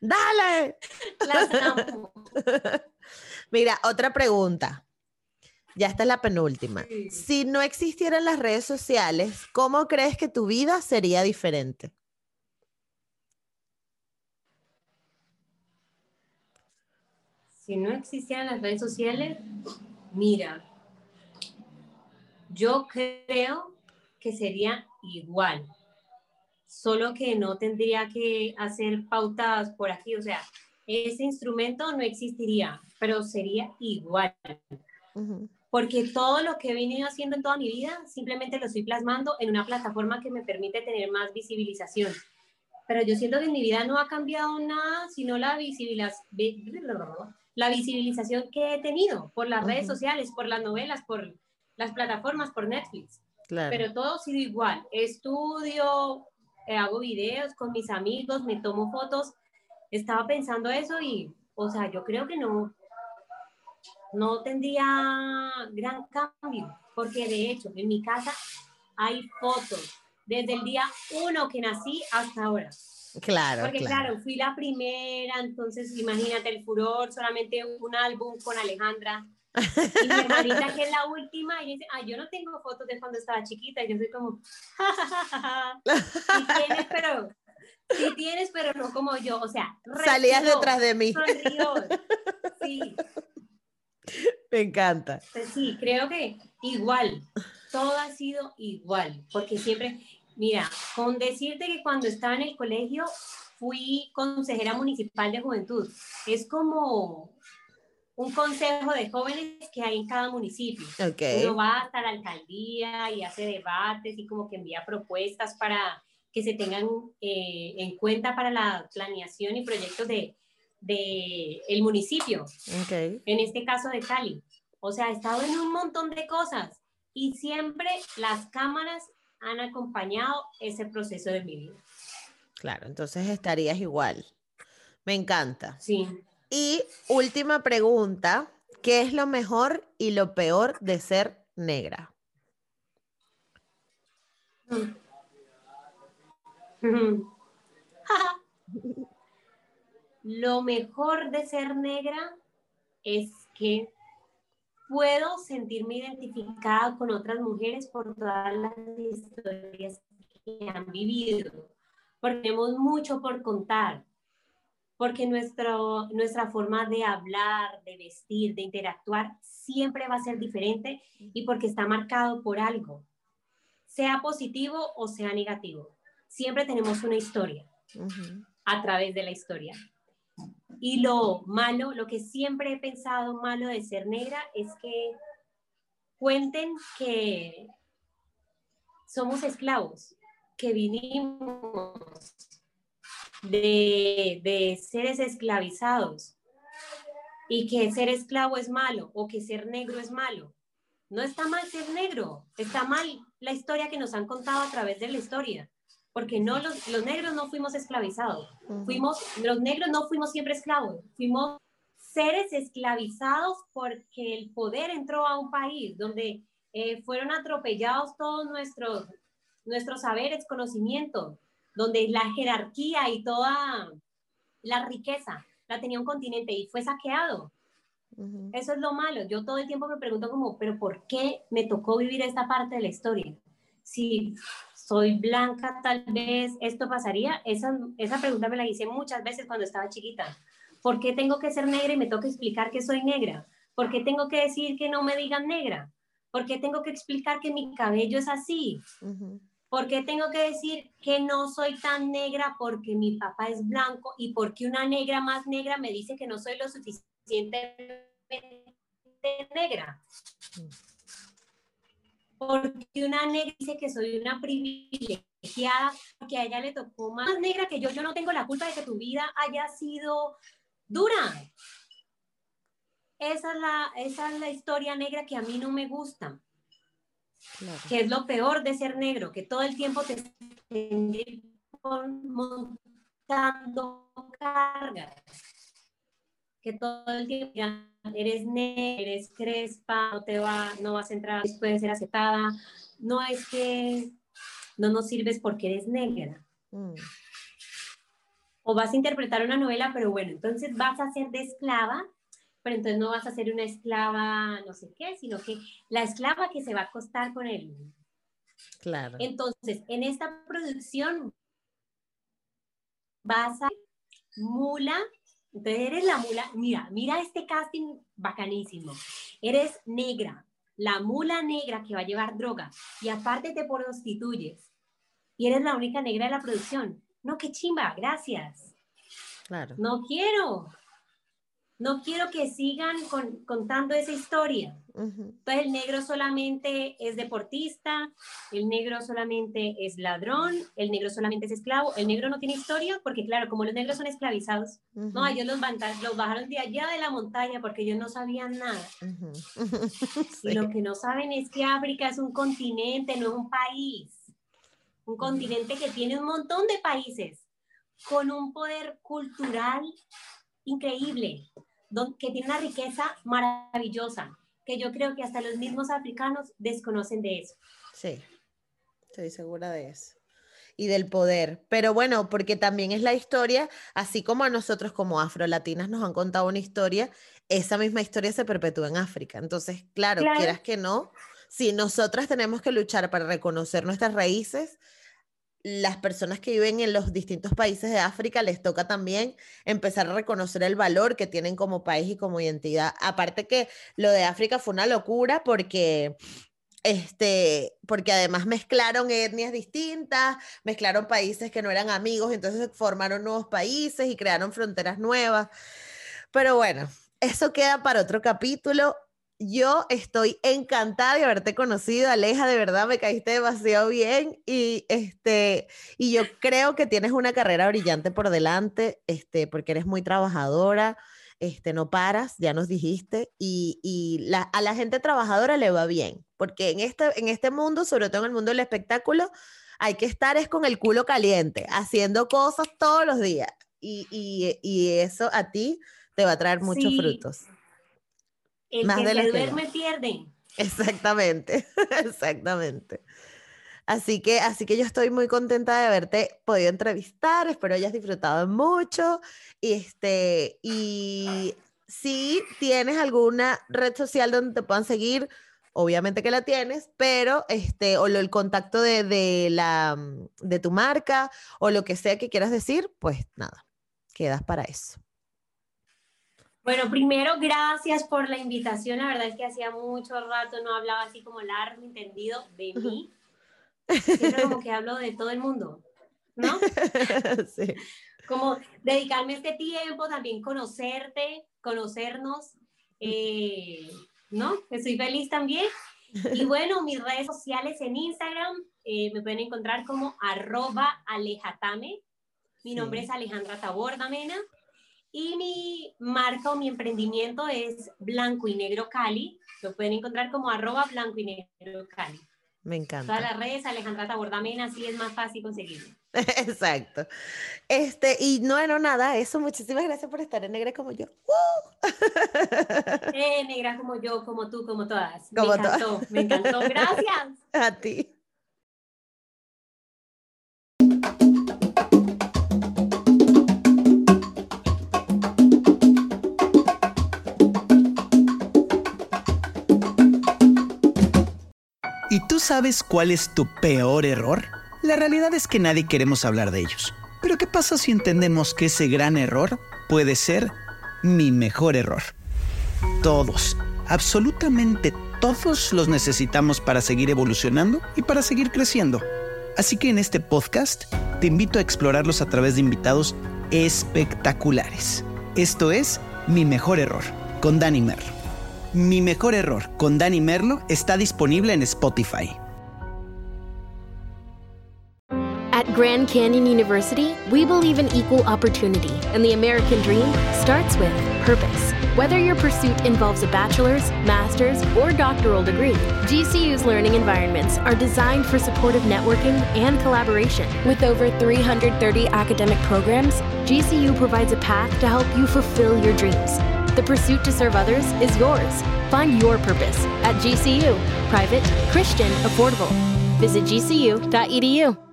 ¡Dale! Las amo. Mira, otra pregunta. Ya esta es la penúltima. Sí. Si no existieran las redes sociales, ¿cómo crees que tu vida sería diferente? Si no existieran las redes sociales, mira, yo creo que sería igual, solo que no tendría que hacer pautas por aquí, o sea, ese instrumento no existiría, pero sería igual. Porque todo lo que he venido haciendo en toda mi vida simplemente lo estoy plasmando en una plataforma que me permite tener más visibilización. Pero yo siento que en mi vida no ha cambiado nada, sino la, visibiliz- vi- la visibilización que he tenido por las redes sociales, por las novelas, por las plataformas, por Netflix. Claro. Pero todo ha sido igual. Estudio, eh, hago videos con mis amigos, me tomo fotos. Estaba pensando eso y, o sea, yo creo que no, no tendría gran cambio, porque de hecho en mi casa hay fotos desde el día uno que nací hasta ahora. claro, Porque claro. claro, fui la primera, entonces imagínate el furor, solamente un álbum con Alejandra. Y mi hermanita, que es la última, y dice, ah, yo no tengo fotos de cuando estaba chiquita. Y yo soy como, *laughs* sí tienes, pero, sí tienes, pero no como yo. O sea, Salías detrás de mí. Sí, *laughs* Me encanta. pues sí, creo que igual, todo ha sido igual, porque siempre, mira, con decirte que cuando estaba en el colegio fui consejera municipal de juventud, es como un consejo de jóvenes que hay en cada municipio. Ok. Uno va hasta la alcaldía y hace debates y como que envía propuestas para que se tengan eh, en cuenta para la planeación y proyectos de, de el municipio Ok. en este caso de Cali. O sea, he estado en un montón de cosas y siempre las cámaras han acompañado ese proceso de mi vida. Claro, entonces estarías igual. Me encanta. Sí. Y última pregunta, ¿qué es lo mejor y lo peor de ser negra? *laughs* *laughs* Lo mejor de ser negra es que puedo sentirme identificada con otras mujeres por todas las historias que han vivido, porque tenemos mucho por contar, porque nuestro, nuestra forma de hablar, de vestir, de interactuar siempre va a ser diferente y porque está marcado por algo, sea positivo o sea negativo. Siempre tenemos una historia a través de la historia. Y lo malo, lo que siempre he pensado malo de ser negra es que cuenten que somos esclavos, que vinimos de, de seres esclavizados y que ser esclavo es malo o que ser negro es malo. No está mal ser negro, está mal la historia que nos han contado a través de la historia, porque no los, los negros no fuimos esclavizados, fuimos los negros no fuimos siempre esclavos, fuimos seres esclavizados porque el poder entró a un país donde eh, fueron atropellados todos nuestros nuestros saberes, conocimientos, donde la jerarquía y toda la riqueza la tenía un continente y fue saqueado. Eso es lo malo. Yo todo el tiempo me pregunto como, pero ¿por qué me tocó vivir esta parte de la historia? Si soy blanca, tal vez esto pasaría. Esa, esa pregunta me la hice muchas veces cuando estaba chiquita. ¿Por qué tengo que ser negra y me toca explicar que soy negra? ¿Por qué tengo que decir que no me digan negra? ¿Por qué tengo que explicar que mi cabello es así? ¿Por qué tengo que decir que no soy tan negra porque mi papá es blanco y porque una negra más negra me dice que no soy lo suficientemente negra? Porque una negra dice que soy una privilegiada, porque a ella le tocó más negra que yo. Yo no tengo la culpa de que tu vida haya sido dura. Esa es la, esa es la historia negra que a mí no me gusta que es lo peor de ser negro, que todo el tiempo te estén montando cargas, que todo el tiempo eres negra, eres crespa, no te va, no vas a entrar, puedes ser aceptada, no es que no nos sirves porque eres negra. Mm. O vas a interpretar una novela, pero bueno, entonces vas a ser de esclava pero entonces no vas a ser una esclava no sé qué, sino que la esclava que se va a acostar con él. Claro. Entonces, en esta producción vas a mula, entonces eres la mula, mira, mira este casting bacanísimo. Eres negra, la mula negra que va a llevar droga y aparte te prostituyes y eres la única negra de la producción. No, qué chimba, gracias. Claro. No quiero no quiero que sigan contando esa historia. Entonces el negro solamente es deportista, el negro solamente es ladrón, el negro solamente es esclavo, el negro no tiene historia porque claro, como los negros son esclavizados, no, ellos los, los, bajaron de allá de la montaña porque ellos no sabían nada. *laughs* Y lo que no saben es que África es un continente, no es un país. Un continente que tiene un montón de países con un poder cultural increíble que tiene una riqueza maravillosa, que yo creo que hasta los mismos africanos desconocen de eso. Sí, estoy segura de eso. Y del poder. Pero bueno, porque también es la historia, así como a nosotros como afrolatinas nos han contado una historia, esa misma historia se perpetúa en África. Entonces, claro, claro. quieras que no, si nosotras tenemos que luchar para reconocer nuestras raíces, las personas que viven en los distintos países de África les toca también empezar a reconocer el valor que tienen como país y como identidad. Aparte que lo de África fue una locura porque este, porque además mezclaron etnias distintas, mezclaron países que no eran amigos, entonces formaron nuevos países y crearon fronteras nuevas. Pero bueno, eso queda para otro capítulo. Yo estoy encantada de haberte conocido, Aleja, de verdad me caíste demasiado bien y este y yo creo que tienes una carrera brillante por delante, este porque eres muy trabajadora, este no paras, ya nos dijiste y, y a la gente trabajadora le va bien, porque en este en este mundo, sobre todo en el mundo del espectáculo, hay que estar es con el culo caliente, haciendo cosas todos los días y, y, y eso a ti te va a traer muchos frutos. El Más que se duerme pierde. Exactamente, *laughs* exactamente. Así que, así que yo estoy muy contenta de haberte podido entrevistar, espero hayas disfrutado mucho. Y, este, y si tienes alguna red social donde te puedan seguir, obviamente que la tienes, pero este, o lo, el contacto de, de, la, de tu marca o lo que sea que quieras decir, pues nada, quedas para eso. Bueno, primero, gracias por la invitación. La verdad es que hacía mucho rato no hablaba así como largo, entendido de mí. Siempre como que hablo de todo el mundo, ¿no? *laughs* Sí. Como dedicarme este tiempo, también conocerte, conocernos, eh, ¿no? Estoy feliz también. Y bueno, mis redes sociales en Instagram eh, me pueden encontrar como arroba alejatame Mi nombre es Alejandra Taborda Mena y mi marca o mi emprendimiento es Blanco y Negro Cali. Lo pueden encontrar como arroba blanco y negro Cali. Me encanta. Todas las redes, Alejandra Tabordamena, así es más fácil conseguirlo. *laughs* Exacto. Este, y no era nada, eso, muchísimas gracias por estar en Negra como yo. *laughs* Eh, *laughs* negra como yo, como tú, como todas. Como me encantó, me encantó. Gracias. A ti. ¿Y tú sabes cuál es tu peor error? La realidad es que nadie queremos hablar de ellos. Pero ¿qué pasa si entendemos que ese gran error puede ser mi mejor error? Todos, absolutamente todos los necesitamos para seguir evolucionando y para seguir creciendo. Así que en este podcast te invito a explorarlos a través de invitados espectaculares. Esto es Mi Mejor Error, con Dani Merlo. Mi mejor error con Dani Merlo está disponible en Spotify. At Grand Canyon University, we believe in equal opportunity, and the American dream starts with purpose. Whether your pursuit involves a bachelor's, master's, or doctoral degree, GCU's learning environments are designed for supportive networking and collaboration. With over 330 academic programs, GCU provides a path to help you fulfill your dreams. The pursuit to serve others is yours. Find your purpose at GCU. Private, Christian, affordable. Visit gcu.edu.